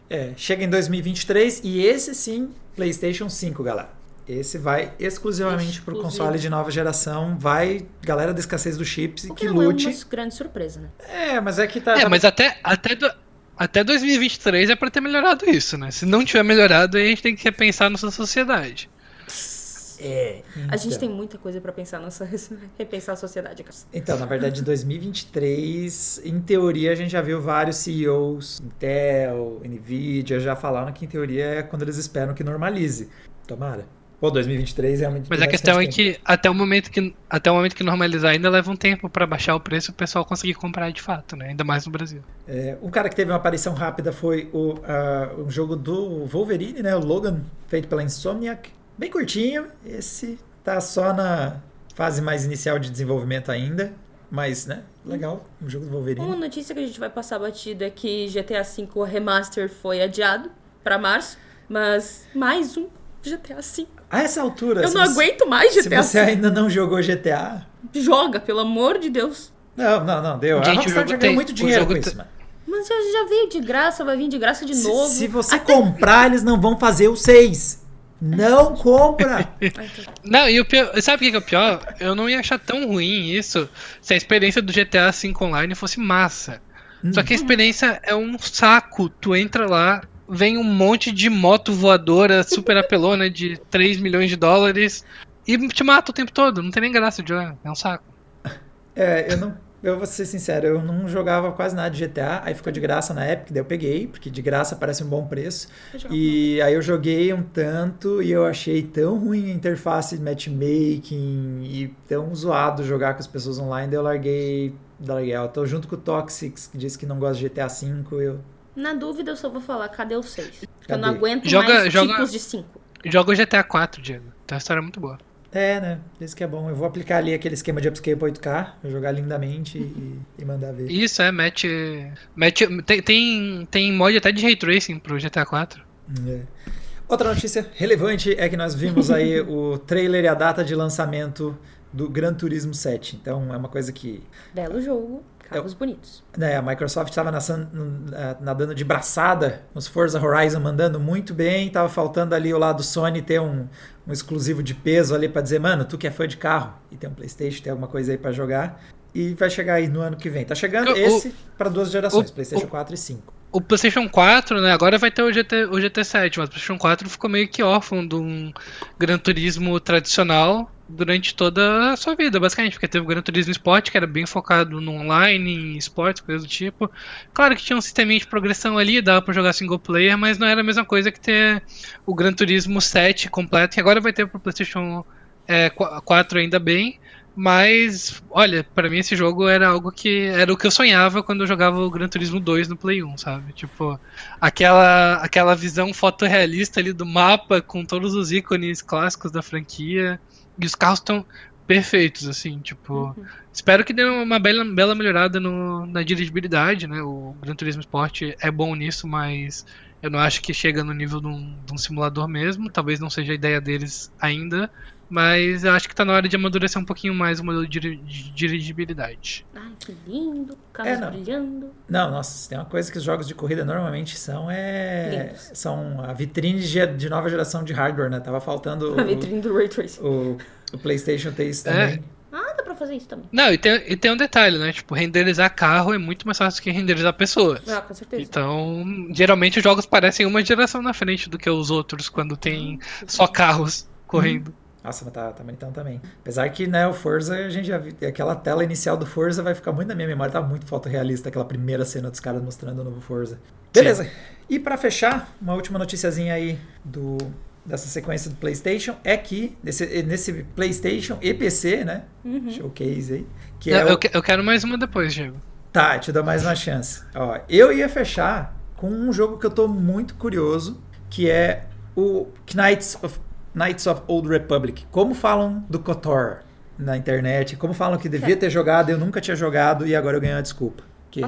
É, chega em 2023 e esse sim, PlayStation 5, galera. Esse vai exclusivamente pro Exclusivo. console de nova geração. Vai, galera da escassez dos chips, O que que não lute. é uma grande surpresa, né? É, mas é que tá. É, tá- mas até, até, do- até 2023 é pra ter melhorado isso, né? Se não tiver melhorado, aí a gente tem que repensar a nossa sociedade. É, A gente então. tem muita coisa pra pensar nossa repensar a sociedade. Então, na verdade, em 2023, em teoria, a gente já viu vários CEOs, Intel, Nvidia, já falaram que em teoria é quando eles esperam que normalize. Tomara. Pô, 2023 realmente. Mas a questão é que até o momento que até o momento que normalizar ainda leva um tempo pra baixar o preço e o pessoal conseguir comprar de fato, né? Ainda mais no Brasil. É, um cara que teve uma aparição rápida foi o, ah, um jogo do Wolverine, né? O Logan, feito pela Insomniac. Bem curtinho. Esse tá só na fase mais inicial de desenvolvimento ainda. Mas, né? Legal. Um jogo do Wolverine. Uma notícia que a gente vai passar batido é que GTA V Remaster foi adiado pra março, mas mais um GTA V. A essa altura. Eu se não você- aguento mais Se GTA você V. ainda não jogou GTA. Joga, pelo amor de Deus. Não, não, não. Deu. Gente, a Rockstar já tem- ganhou muito dinheiro com isso, mano. Mas já, já veio de graça, vai vir de graça de Se, novo. se você comprar, eles não vão fazer o 6. Não compra! Não, e o pior, sabe o que que é o pior? Eu não ia achar tão ruim isso se a experiência do GTA V Online fosse massa. Só que a experiência é um saco. Tu entra lá, vem um monte de moto voadora super apelona de 3 milhões de dólares e te mata o tempo todo. Não tem nem graça de jogar. É um saco. É, eu não. Eu vou ser sincero, eu não jogava quase nada de GTA, aí ficou de graça na Epic, daí eu peguei, porque de graça parece um bom preço. E aí eu joguei um tanto e eu achei tão ruim a interface de matchmaking e tão zoado jogar com as pessoas online, daí eu larguei, larguei. Eu tô junto com o Toxics, que disse que não gosta de GTA V, eu Na dúvida, eu só vou falar, cadê o 6? Porque eu não aguento Joga- mais joga- tipos de 5. Joga o GTA 4, Diego. Então a história é muito boa. É, né? Isso que é bom. Eu vou aplicar ali aquele esquema de upscale pra 8K, vou jogar lindamente e, e mandar ver. Isso, é, match. match tem, tem, tem mod até de ray tracing pro GTA 4. É. Outra notícia relevante é que nós vimos aí o trailer e a data de lançamento do Gran Turismo 7. Então é uma coisa que Belo jogo, carros bonitos. né, a Microsoft estava nadando de braçada nos Forza Horizon, mandando muito bem. Tava faltando ali o lado Sony ter um, um exclusivo de peso ali para dizer, mano, tu que é fã de carro e tem um PlayStation, tem alguma coisa aí para jogar. E vai chegar aí no ano que vem. Tá chegando O- esse para duas gerações, o- PlayStation o- 4 e 5. O PlayStation 4, né? Agora vai ter o, GT, o GT7, mas o PlayStation 4 ficou meio que órfão de um Gran Turismo tradicional durante toda a sua vida, basicamente, porque teve o Gran Turismo Sport, que era bem focado no online, em esportes, coisas do tipo. Claro que tinha um sisteminha de progressão ali, dava pra jogar single player, mas não era a mesma coisa que ter o Gran Turismo 7 completo, que agora vai ter pro PlayStation é, 4 ainda bem. Mas, olha, pra mim esse jogo era algo que era o que eu sonhava quando eu jogava o Gran Turismo 2 no Play 1, sabe? Tipo, aquela aquela visão fotorrealista ali do mapa com todos os ícones clássicos da franquia e os carros estão perfeitos assim, tipo, espero que dê uma bela, bela melhorada no, na dirigibilidade, né? O Gran Turismo Sport é bom nisso, mas eu não acho que chega no nível de um, de um simulador mesmo, talvez não seja a ideia deles ainda. Mas eu acho que tá na hora de amadurecer um pouquinho mais o modelo de de dirigibilidade. Ai, que lindo, carros É, não. brilhando. Não, nossa, tem uma coisa que os jogos de corrida normalmente são é Lindos. são a vitrine de, de nova geração de hardware, né? Tava faltando A vitrine do Ray Tracing. o, o PlayStation ter isso É. também. Ah, dá pra fazer isso também. Não, e tem, e tem um detalhe, né? Tipo, renderizar carro é muito mais fácil que renderizar pessoas. Ah, com certeza. Então, geralmente os jogos parecem uma geração na frente do que os outros quando tem só carros correndo. Nossa, mas tá, tá bonitão também. Apesar que, né, o Forza, a gente já viu. Aquela tela inicial do Forza vai ficar muito na minha memória. Tá muito fotorrealista aquela primeira cena dos caras mostrando o novo Forza. Beleza. E pra fechar, uma última noticiazinha aí do, dessa sequência do PlayStation é que nesse, nesse PlayStation e PC, né? Uhum. Showcase aí. Que Eu, é o, eu que- eu quero mais uma depois, Diego. Tá, te dou mais uma chance. Ó, eu ia fechar com um jogo que eu tô muito curioso, que é o Knights of, Knights of Old Republic. Como falam do KOTOR na internet, como falam que devia ter jogado, eu nunca tinha jogado e agora eu ganhei uma desculpa. Que,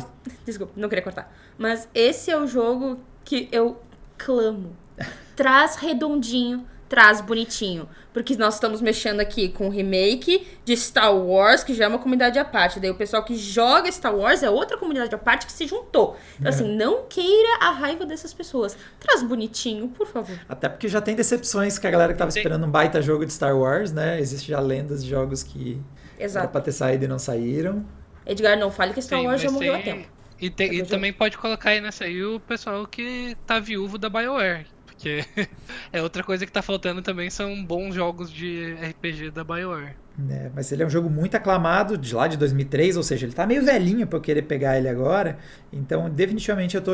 Desculpa, não queria cortar. Mas esse é o jogo que eu clamo. Traz redondinho, traz bonitinho. Porque nós estamos mexendo aqui com o remake de Star Wars, que já é uma comunidade à parte. Daí o pessoal que joga Star Wars é outra comunidade à parte que se juntou. Então, É. assim, não queira a raiva dessas pessoas. Traz bonitinho, por favor. Até porque já tem decepções que a galera que tava Tem. esperando um baita jogo de Star Wars, né? Existe já lendas de jogos que era Exato. pra ter saído e não saíram. Edgar, não fale que Star Sim, Wars já morreu tem- a tempo. E, tem- e também pode colocar aí nessa aí o pessoal que tá viúvo da BioWare. Porque é outra coisa que tá faltando também são bons jogos de RPG da BioWare. né? Mas ele é um jogo muito aclamado, de lá de 2003, ou seja, ele tá meio velhinho pra eu querer pegar ele agora. Então, definitivamente, eu tô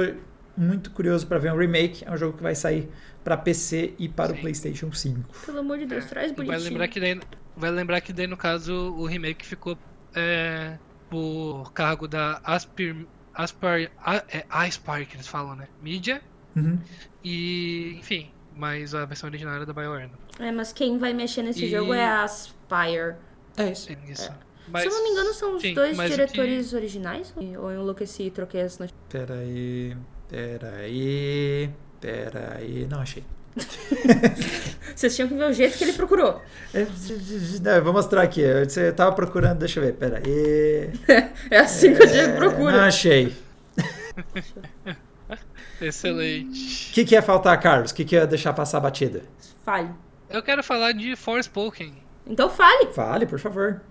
muito curioso pra ver um remake. É um jogo que vai sair pra PC e para o Sim. PlayStation 5. Pelo amor de Deus, traz E bonitinho. vai lembrar que daí, vai lembrar que daí no caso o remake ficou é, por cargo da Aspir, Aspir, a, é Aspire que eles falam, né? Mídia Uhum. E enfim, mas a versão original era da BioWare. Né? É, mas quem vai mexer nesse E- jogo é a Aspire. É isso. Tem isso. Se eu não me engano, são os sim, dois mas diretores originais? Ou eu enlouqueci e troquei as notícias? Pera aí. Pera aí. Pera aí. Não achei. Vocês tinham que ver o jeito que ele procurou. É, Não, eu vou mostrar aqui. Você tava procurando, deixa eu ver. Pera aí. É assim que o Diego É, procura. Não achei. Excelente. O que, que ia faltar, Carlos? O que, que ia deixar passar a batida? Fale. Eu quero falar de Forspoken. Então fale. Fale, por favor.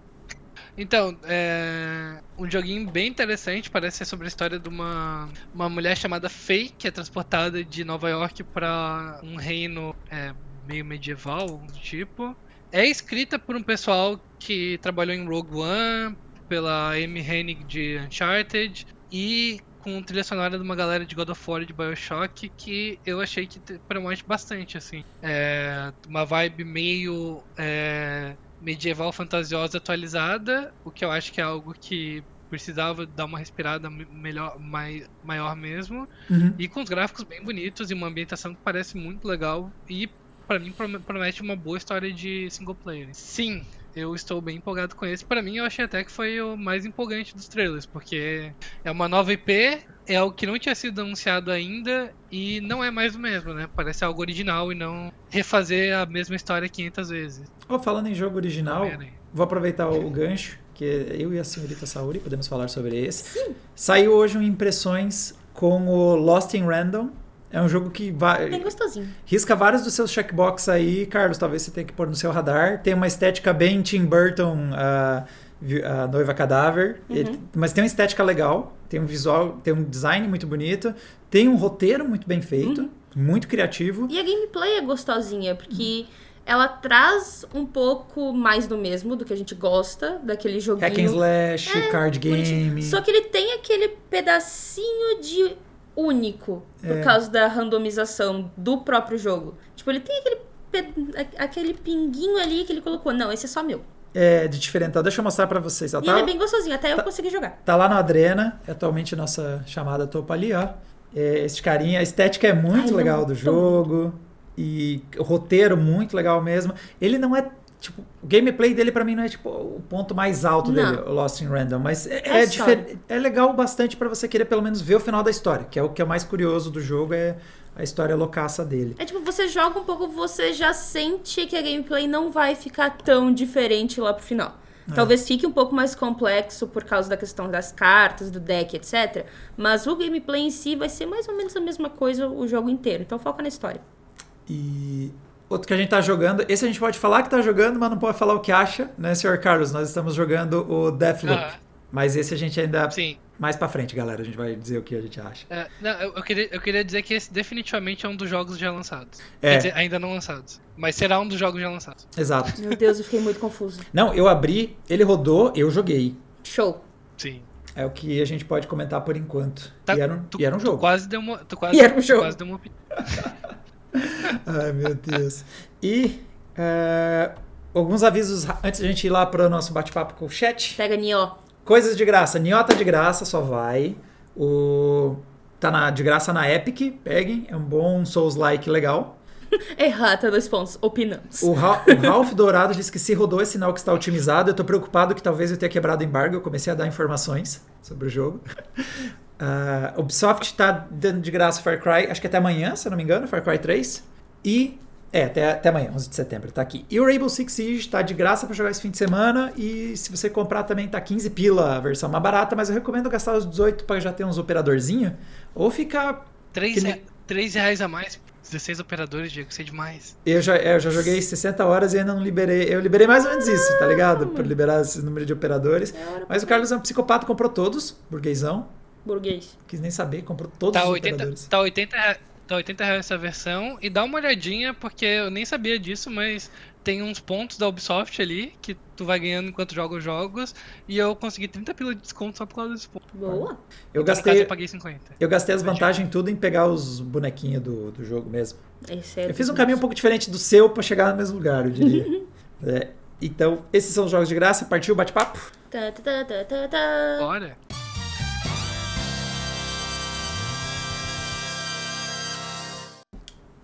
Então, é um joguinho bem interessante, parece ser sobre a história de uma, uma mulher chamada Faye, que é transportada de Nova York para um reino é, meio medieval, do tipo. É escrita por um pessoal que trabalhou em Rogue One, pela Amy Hennig de Uncharted e com trilha sonora de uma galera de God of War e de BioShock que eu achei que te- promete bastante, assim. É uma vibe meio é, medieval fantasiosa atualizada, o que eu acho que é algo que precisava dar uma respirada me- melhor, mai, maior mesmo. Uhum. E com os gráficos bem bonitos e uma ambientação que parece muito legal e pra mim prom- promete uma boa história de single player. Sim, eu estou bem empolgado com esse. Pra mim eu achei até que foi o mais empolgante dos trailers, porque é uma nova IP, é algo que não tinha sido anunciado ainda e não é mais o mesmo, né? Parece algo original e não refazer a mesma história 500 vezes. Ó, falando em jogo original, Homem-Aranha. vou aproveitar o gancho, que eu e a senhorita Sauri podemos falar sobre esse. Saiu hoje um impressões com o Lost in Random. É um jogo que vai, Bem gostosinho. risca vários dos seus checkbox aí, Carlos. Talvez você tenha que pôr no seu radar. Tem uma estética bem Tim Burton, a, vi- a noiva cadáver, Uhum. Ele- mas tem uma estética legal. Tem um visual, tem um design muito bonito. Tem um roteiro muito bem feito, Uhum. muito criativo. E a gameplay é gostosinha, porque ela traz um pouco mais do mesmo, do que a gente gosta, daquele joguinho. Hack and slash, card bonitinho. game. Só que ele tem aquele pedacinho de único, por É. causa da randomização do próprio jogo. Tipo, ele tem aquele, aquele pinguinho ali que ele colocou. Não, esse é só meu. É, de diferentão. Deixa eu mostrar pra vocês. ó. E Tá, ele é bem gostosinho, até eu consegui jogar. tá lá no Adrena, é atualmente nossa chamada topa ali, ó. É, esse carinha, a estética é muito Ai, legal não, do tô jogo. E o roteiro muito legal mesmo. Ele não é, tipo, o gameplay dele pra mim não é, tipo, o ponto mais alto Não. dele, Lost in Random. Mas é, É é, difer- é legal bastante pra você querer pelo menos ver o final da história. Que é o que é mais curioso do jogo, é a história loucaça dele. É tipo, você joga um pouco, você já sente que a gameplay não vai ficar tão diferente lá pro final. É. Talvez fique um pouco mais complexo por causa da questão das cartas, do deck, etc. Mas o gameplay em si vai ser mais ou menos a mesma coisa o jogo inteiro. Então foca na história. E outro que a gente tá jogando, esse a gente pode falar que tá jogando, mas não pode falar o que acha, né, senhor Carlos? Nós estamos jogando o Deathloop. Ah, Mas esse a gente ainda. sim. Mais pra frente, galera, a gente vai dizer o que a gente acha. É, não, eu, eu queria, eu queria dizer que esse definitivamente é um dos jogos já lançados. É. Quer dizer, ainda não lançados. Mas será um dos jogos já lançados. Exato. Meu Deus, eu fiquei muito confuso. Não, eu abri, ele rodou, eu joguei. Show. Sim. É o que a gente pode comentar por enquanto. Tá- e, era um, Tu, e era um tu jogo. quase deu uma. Tu quase, E era um tu jogo. quase deu uma opinião. Ai, meu Deus. E é, alguns avisos antes da gente ir lá para o nosso bate-papo com o chat. Pega Nioh. Coisas de graça. Niota de graça, só vai. O tá na, de graça na Epic, peguem. É um bom Souls-like legal. Errata, dois pontos. Opinamos. O, Ra o Ralph Dourado disse que se rodou é sinal que está otimizado. Eu tô preocupado que talvez eu tenha quebrado o embargo. Eu comecei a dar informações sobre o jogo. Uh, Ubisoft tá dando de graça Far Cry, acho que até amanhã, se eu não me engano, Far Cry 3. E É, até, até amanhã, 11 de setembro, tá aqui. E o Rainbow Six Siege tá de graça pra jogar esse fim de semana. E se você comprar também tá 15 pila a versão mais barata, mas eu recomendo gastar os 18 pra já ter uns operadorzinho. Ou ficar. 3, Que nem- 3 reais a mais, 16 operadores, Diego, isso é demais. Eu já, é, eu já joguei 60 horas e ainda não liberei. Eu liberei mais ou menos isso, tá ligado? Pra liberar esse número de operadores. Mas o Carlos é um psicopata, comprou todos, burguesão. burguês. Quis nem saber, comprou todos Tá os 80, operadores. tá 80, rea- tá 80 reais essa versão. E dá uma olhadinha, porque eu nem sabia disso, mas tem uns pontos da Ubisoft ali que tu vai ganhando enquanto joga os jogos. E eu consegui 30 pila de desconto só por causa desse ponto. Boa. Eu Então, no caso, gastei, eu paguei 50. eu gastei as vantagens tudo em pegar os bonequinhos do, do jogo mesmo. Esse é Eu fiz um caminho um pouco diferente do seu pra chegar no mesmo lugar, eu diria. É, então, esses são os jogos de graça. Partiu o bate-papo? Tá, tá, tá, tá, tá, tá. Bora.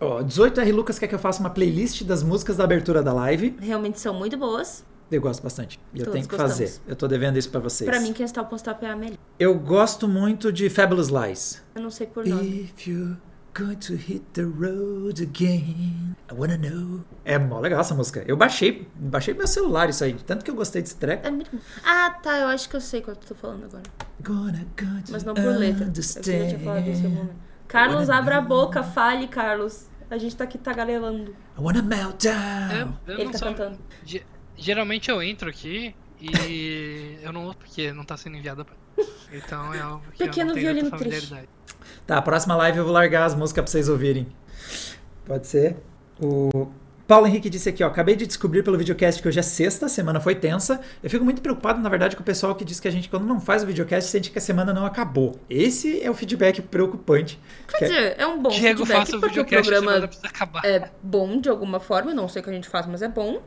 Ó, 18R Lucas quer que eu faça uma playlist das músicas da abertura da live. Realmente são muito boas. Eu gosto bastante. E eu tenho que gostamos. fazer. Eu tô devendo isso pra vocês. Pra mim, quem está o post-up é a melhor. Eu gosto muito de Fabulous Lies. Eu não sei por nome. If you're going to hit the road again, I wanna know. É mó legal essa música. Eu baixei, baixei meu celular isso aí, tanto que eu gostei desse treco. É muito. Ah, tá. Eu acho que eu sei qual tu tá falando agora. Gonna, gonna Mas não por letra. Eu já tinha falado disso em algum momento. Carlos, abra a boca, fale, Carlos. A gente tá aqui tagarelando. I wanna melt down. eu Ele não tá sou- cantando. Ge- Geralmente eu entro aqui e eu não ouço porque não tá sendo enviado pra. Então é algo que Pequeno eu não tenho violino triste. Tá, a próxima live eu vou largar as músicas pra vocês ouvirem. Pode ser? O Paulo Henrique disse aqui, ó, acabei de descobrir pelo videocast que hoje é sexta, a semana foi tensa. Eu fico muito preocupado, na verdade, com o pessoal que diz que a gente, quando não faz o videocast, sente que a semana não acabou. Esse é o feedback preocupante. Quer Que- dizer, é um bom Diego, feedback, porque o programa é bom de alguma forma. Eu não sei o que a gente faz, mas é bom.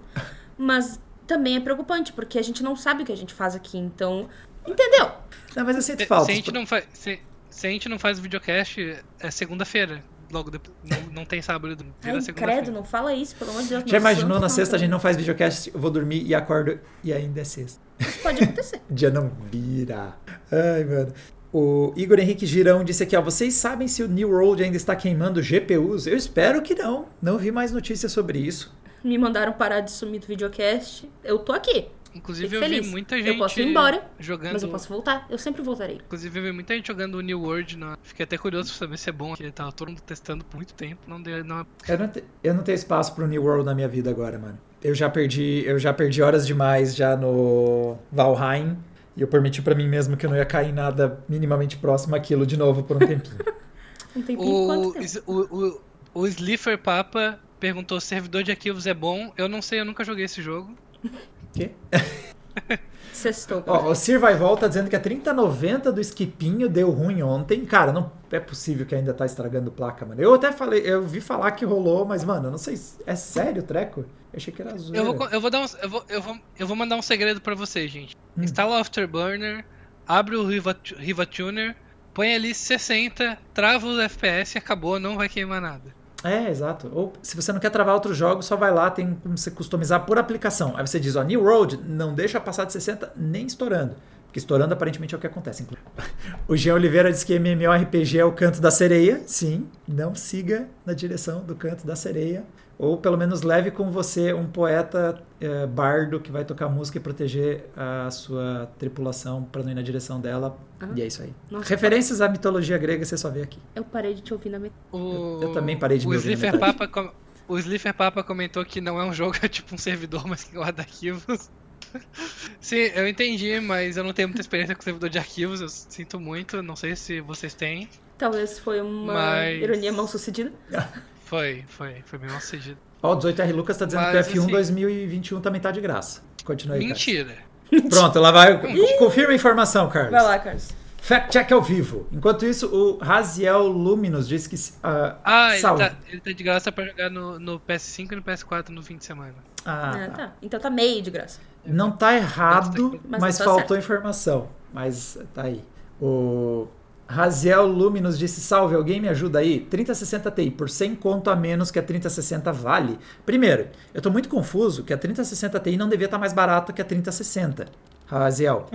Mas também é preocupante, porque a gente não sabe o que a gente faz aqui. Então, entendeu? Não, mas eu sinto falta. se a gente não faz, se, se a gente não faz o videocast, é segunda-feira. Logo depois. Não, não tem sábado. Vira Ai, credo, não fala isso, pelo amor de Deus. Já imaginou santo na sexta a gente não faz videocast, eu vou dormir e acordo e ainda é sexta. Isso pode acontecer. Dia não vira. Ai, mano. O Igor Henrique Girão disse aqui, ó, vocês sabem se o New World ainda está queimando GPUs? Eu espero que não. Não vi mais notícias sobre isso. Me mandaram parar de sumir do videocast. Eu tô aqui. Inclusive eu vi feliz. muita Eu gente posso ir embora, jogando. Mas eu posso voltar. Eu sempre voltarei. Inclusive eu vi muita gente jogando o New World. Na... Fiquei até curioso pra saber se é bom. Porque tava todo mundo testando por muito tempo. Não deu. Não... Eu não, te- eu não tenho espaço pro New World na minha vida agora, mano. Eu já perdi, eu já perdi horas demais já no Valheim. E eu permiti pra mim mesmo que eu não ia cair em nada minimamente próximo àquilo de novo por um tempinho. Um tempinho quanto O, tempo? is- o, o, o Slifer Papa perguntou se servidor de arquivos é bom. Eu não sei, eu nunca joguei esse jogo. Quê? Sextou. Ó, o Survival tá dizendo que a 3090 do Skipinho deu ruim ontem. Cara, não é possível que ainda tá estragando placa, mano. Eu até falei, eu vi falar que rolou, mas, mano, eu não sei. se- É sério o treco? Eu achei que era zoeira. Eu vou, eu vou dar um, eu vou, eu vou, eu vou mandar um segredo pra vocês, gente. Hum. Instala o Afterburner, abre o Riva, Riva Tuner, põe ali 60, trava os FPS e acabou, não vai queimar nada. É, exato. Ou se você não quer travar outros jogos, só vai lá, tem como você customizar por aplicação. Aí você diz, ó, New Road, não deixa passar de 60 nem estourando. Porque estourando aparentemente é o que acontece. O Jean Oliveira diz que MMORPG é o canto da sereia. Sim, não siga na direção do canto da sereia. Ou pelo menos leve com você um poeta eh, bardo que vai tocar música e proteger a sua tripulação para não ir na direção dela. Ah. E é isso aí. Nossa, Referências à mitologia grega você só vê aqui. Eu parei de te ouvir na metade. O, Eu- eu também parei de o me ouvir na Slifer metade. Papa com- O Slifer Papa comentou que não é um jogo, é tipo um servidor, mas que guarda arquivos. Sim, eu entendi, mas eu não tenho muita experiência com servidor de arquivos, eu sinto muito, não sei se vocês têm. Talvez foi uma Mas- ironia mal sucedida. Foi, foi, foi bem mal sucedido. Ó, o 18R Lucas tá dizendo Mas, que o F1 assim- 2021 também tá de graça. Continua aí, Mentira. Carlos. Pronto, lá vai. Confirma a informação, Carlos. Vai lá, Carlos. Fact check ao vivo. Enquanto isso, o Raziel Luminous disse que. ah, Ah, ele salve. tá, ele tá de graça pra jogar no, no PS5 e no PS4 no fim de semana. Ah, Ah, tá. tá. Então tá meio de graça. Não tá errado, Mas mas, tá faltou certo. informação. Mas tá aí. O Raziel Luminous disse: Salve, alguém me ajuda aí? 3060 Ti, por 100 conto a menos que a 3060 vale. Primeiro, eu tô muito confuso que a 3060 Ti não devia estar mais barata que a 3060. Raziel.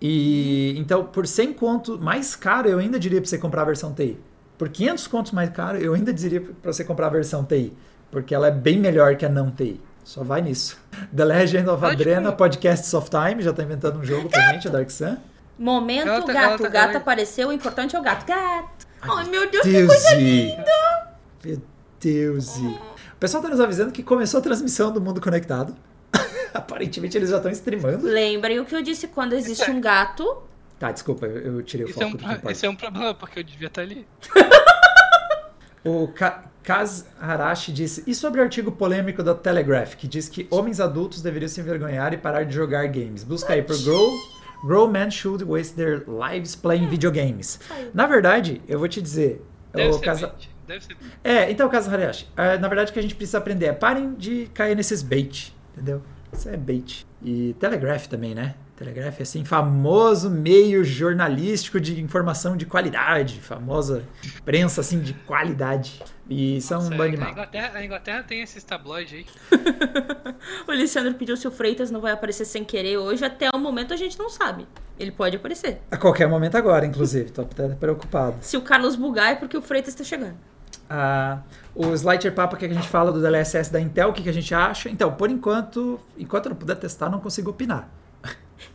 E então, por 100 conto mais caro, eu ainda diria pra você comprar a versão TI. Por 500 contos mais caro, eu ainda diria pra você comprar a versão TI. porque ela é bem melhor que a não TI. Só vai nisso. The Legend of Adrena, pôr. Podcasts of Time, já tá inventando um jogo pra gente, a Dark Sun. Momento tá- gato. tá- o gato apareceu, o importante é o gato. Gato. Ai, meu Deus, que Deus, coisa e- linda. Meu Deus. e- O pessoal tá nos avisando que começou a transmissão do Mundo Conectado. Aparentemente eles já estão streamando. Lembrem o que eu disse quando existe um gato. Tá, desculpa, eu, eu tirei o Isso é, foco um, do que isso é um problema, porque eu devia estar ali. O Ka Kaz Harashi disse: E sobre o artigo polêmico da Telegraph, que diz que homens adultos deveriam se envergonhar e parar de jogar games? Busca aí por Grow. Grow men should waste their lives playing videogames. Saiu. Na verdade, eu vou te dizer. Deve o bait. Deve ser. É, então, Kaz Harashi, ah, na verdade o que a gente precisa aprender é parem de cair nesses bait, entendeu? Isso é bait. E Telegraph também, né? Telegraph é assim, famoso meio jornalístico de informação de qualidade, famosa imprensa assim de qualidade. E são Nossa, um a, bando de a mal. Inglaterra, a Inglaterra tem esses tabloides aí. O Alessandro pediu se o Freitas não vai aparecer sem querer hoje. Até o momento a gente não sabe. Ele pode aparecer. A qualquer momento agora, inclusive, tô até preocupado. Se o Carlos bugar é porque o Freitas tá chegando. Ah, o Slider Papa que a gente fala do DLSS da Intel, o que, que a gente acha? Então, por enquanto, enquanto eu não puder testar, não consigo opinar.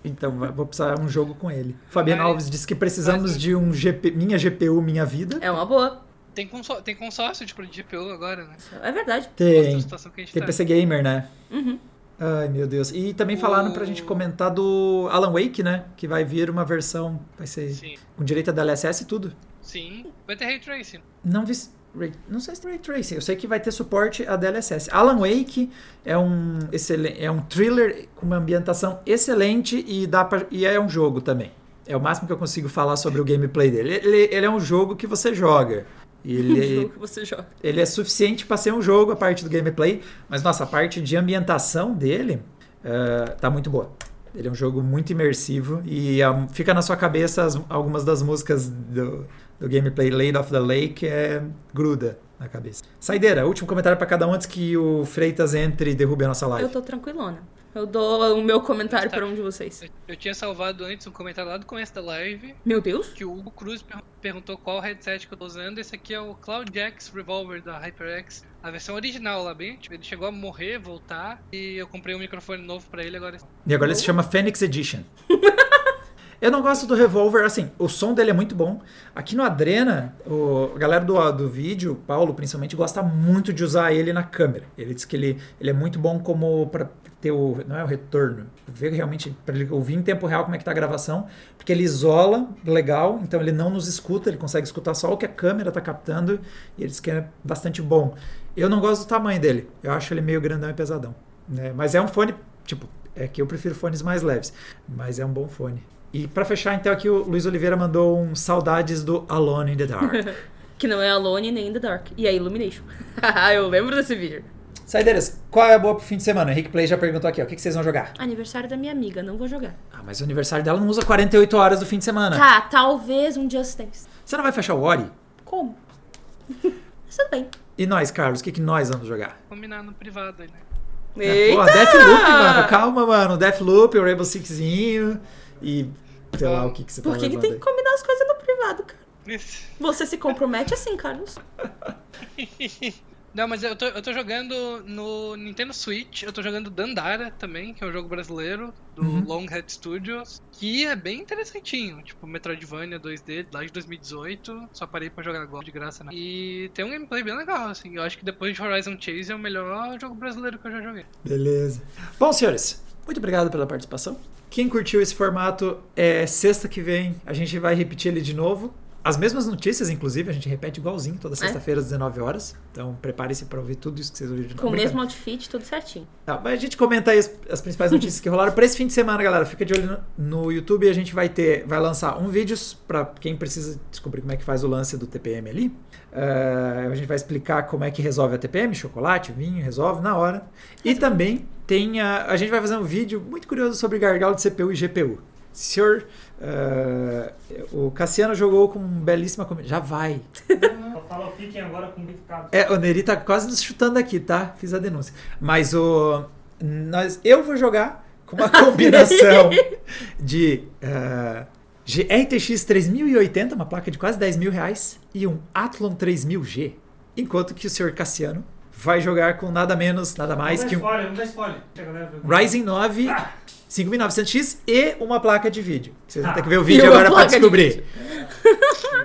Então, vou precisar de um jogo com ele. Fabiano Mas- Alves disse que precisamos mas- de um GP, minha GPU, minha vida. É uma boa. Tem, consó tem consórcio de de GPU agora, né? É verdade. Tem, tem tá. PC Gamer, né? Uhum. Ai, meu Deus. E também falaram pra O- gente comentar do Alan Wake, né? Que vai vir uma versão, vai ser Sim, com direito a DLSS e tudo. sim. Vai ter Ray Tracing. Não vi. Ray- Não sei se tem Ray Tracing, eu sei que vai ter suporte a DLSS. Alan Wake é um, excelen- é um thriller com uma ambientação excelente e, dá pra, e é um jogo também. É o máximo que eu consigo falar sobre o gameplay dele. Ele, ele é um jogo que você joga. Ele, jogo que você joga. ele é suficiente para ser um jogo a parte do gameplay, mas nossa, a parte de ambientação dele eh, tá muito boa. Ele é um jogo muito imersivo e ah, fica na sua cabeça as- algumas das músicas do, do gameplay Laid of the Lake é gruda na cabeça. Saideira, último comentário para cada um antes que o Freitas entre e derrube a nossa live. Eu tô tranquilona. Eu dou o meu comentário Tá. pra um de vocês. Eu, eu tinha salvado antes um comentário lá do começo da live Meu Deus. que o Hugo Cruz per- perguntou qual headset que eu tô usando. Esse aqui é o Cloud X Revolver da HyperX, a versão original lá bem. Tipo, ele chegou a morrer, voltar e eu comprei um microfone novo pra ele agora. E agora ele se chama Phoenix Edition. Eu não gosto do Revolver, assim, o som dele é muito bom. Aqui no Adrena, o, a galera do, do vídeo, o Paulo principalmente, gosta muito de usar ele na câmera. Ele diz que ele, ele é muito bom como para ter o. Não é o retorno, ver realmente, para ele ouvir em tempo real como é que tá a gravação, porque ele isola legal, então ele não nos escuta, ele consegue escutar só o que a câmera tá captando, e ele diz que é bastante bom. Eu não gosto do tamanho dele, eu acho ele meio grandão e pesadão. Né? Mas é um fone, tipo, é que eu prefiro fones mais leves, mas é um bom fone. E pra fechar, então, aqui o Luiz Oliveira mandou um saudades do Alone in the Dark. Que não é Alone nem The Dark. E é Illumination. eu lembro desse vídeo. Saideiras, qual é a boa pro fim de semana? O Henrique Play já perguntou aqui, ó, o que, que vocês vão jogar? Aniversário da minha amiga, não vou jogar. Ah, mas o aniversário dela não usa 48 horas do fim de semana. Tá, talvez um Just Dance. Você não vai fechar o Ori? Como? Tudo bem. E nós, Carlos, o que, que nós vamos jogar? Combinar no privado aí, né? Eita! Pô, Deathloop, mano. Calma, mano. Deathloop, o Rainbow Sixzinho e sei lá o que, que você tá Por que, que levando tem que combinar as coisas no privado, cara? Você se compromete assim, Carlos. Não, mas eu tô, eu tô jogando no Nintendo Switch, eu tô jogando Dandara também, que é um jogo brasileiro, do Uhum. Longhead Studios, que é bem interessantinho, tipo Metroidvania 2D, lá de 2018, só parei pra jogar agora de graça, né? E tem um gameplay bem legal, assim, eu acho que depois de Horizon Chase é o melhor jogo brasileiro que eu já joguei. Beleza. Bom, senhores, muito obrigado pela participação. Quem curtiu esse formato, é sexta que vem a gente vai repetir ele de novo. As mesmas notícias, inclusive, a gente repete igualzinho toda sexta-feira às 19 horas. Então prepare-se para ouvir tudo isso que vocês ouviram de novo. Com o mesmo outfit, tudo certinho. Tá, mas a gente comenta aí as, as principais notícias que rolaram para esse fim de semana, galera. Fica de olho no, no YouTube. A gente vai ter, vai lançar um vídeo para quem precisa descobrir como é que faz o lance do TPM ali. Eh, a gente vai explicar como é que resolve a TPM, chocolate, vinho, resolve na hora. E também tem a, a gente vai fazer um vídeo muito curioso sobre gargalo de CPU e GPU. Senhor, eh, o Cassiano jogou com belíssima comida. Já vai. Só fala, fiquem agora com o. É, o Neri tá quase nos chutando aqui, tá? Fiz a denúncia. Mas o. Nós, eu vou jogar com uma combinação de uh, G- RTX 3080, uma placa de quase 10 mil reais, e um Athlon 3000G. Enquanto que o senhor Cassiano vai jogar com nada menos, nada mais não que dá um spoiler, não dá spoiler. Ryzen 9 5900X e uma placa de vídeo. Vocês vão ter Ah. que ver o E vídeo uma agora pra placa de descobrir.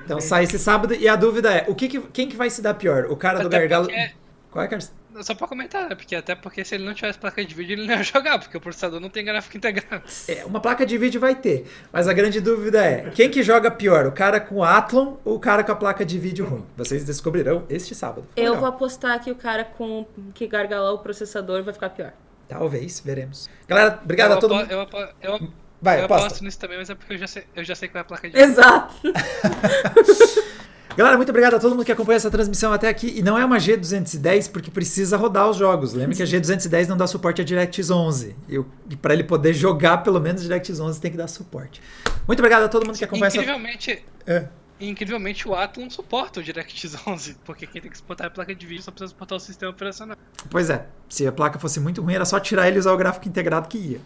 Então sai esse sábado e a dúvida é, o que que- quem que vai se dar pior? O cara do gargalo... porque- Qual é, Carlos? Só pra comentar, né? Porque até porque se ele não tivesse placa de vídeo, ele não ia jogar, porque o processador não tem gráfico integrado. É, uma placa de vídeo vai ter, mas a grande dúvida é, quem que joga pior? O cara com o Athlon ou o cara com a placa de vídeo ruim? Vocês descobrirão este sábado. Ficou Eu legal. vou apostar que o cara com que gargalou o processador vai ficar pior. Talvez, veremos. Galera, obrigado eu a todo mundo. Eu, apo- eu, Vai, eu aposto nisso também, mas é porque eu já sei, eu já sei qual é a placa de vídeo. Exato. Galera, muito obrigado a todo mundo que acompanha essa transmissão até aqui. E não é uma G210 porque precisa rodar os jogos. Lembre que a G210 não dá suporte a DirectX 11. E, o- e para ele poder jogar pelo menos DirectX 11 tem que dar suporte. Muito obrigado a todo mundo que acompanha essa... Incrivelmente, É. incrivelmente o Athlon suporta o DirectX 11, porque quem tem que suportar a placa de vídeo só precisa suportar o sistema operacional. Pois é, se a placa fosse muito ruim, era só tirar ele e usar o gráfico integrado que ia.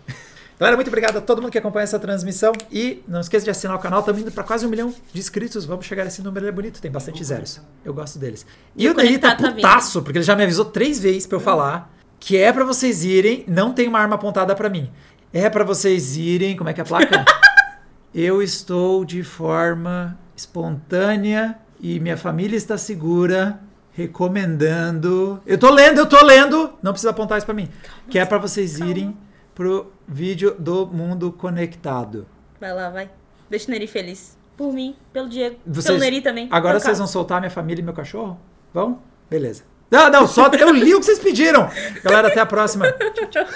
Galera, muito obrigado a todo mundo que acompanha essa transmissão. E não esqueça de assinar o canal, estamos indo para quase um milhão de inscritos. Vamos chegar a esse número, ele é bonito, tem bastante zeros. Eu gosto deles. E, E o Neri tá tá putaço, porque ele já me avisou três vezes pra eu falar que é pra vocês irem, não tem uma arma apontada pra mim. É pra vocês irem, como é que é a placa? eu estou de forma espontânea e minha família está segura, recomendando. Eu tô lendo, eu tô lendo, não precisa apontar isso pra mim. Que é pra vocês irem pro vídeo do mundo conectado. Vai lá, vai. Deixa o Neri feliz. Por mim, pelo Diego. Vocês- Pelo Neri também. Agora vocês vão soltar minha família e meu cachorro? Vão? Beleza. Não, não, só eu li o que vocês pediram. Galera, até a próxima. Tchau, tchau.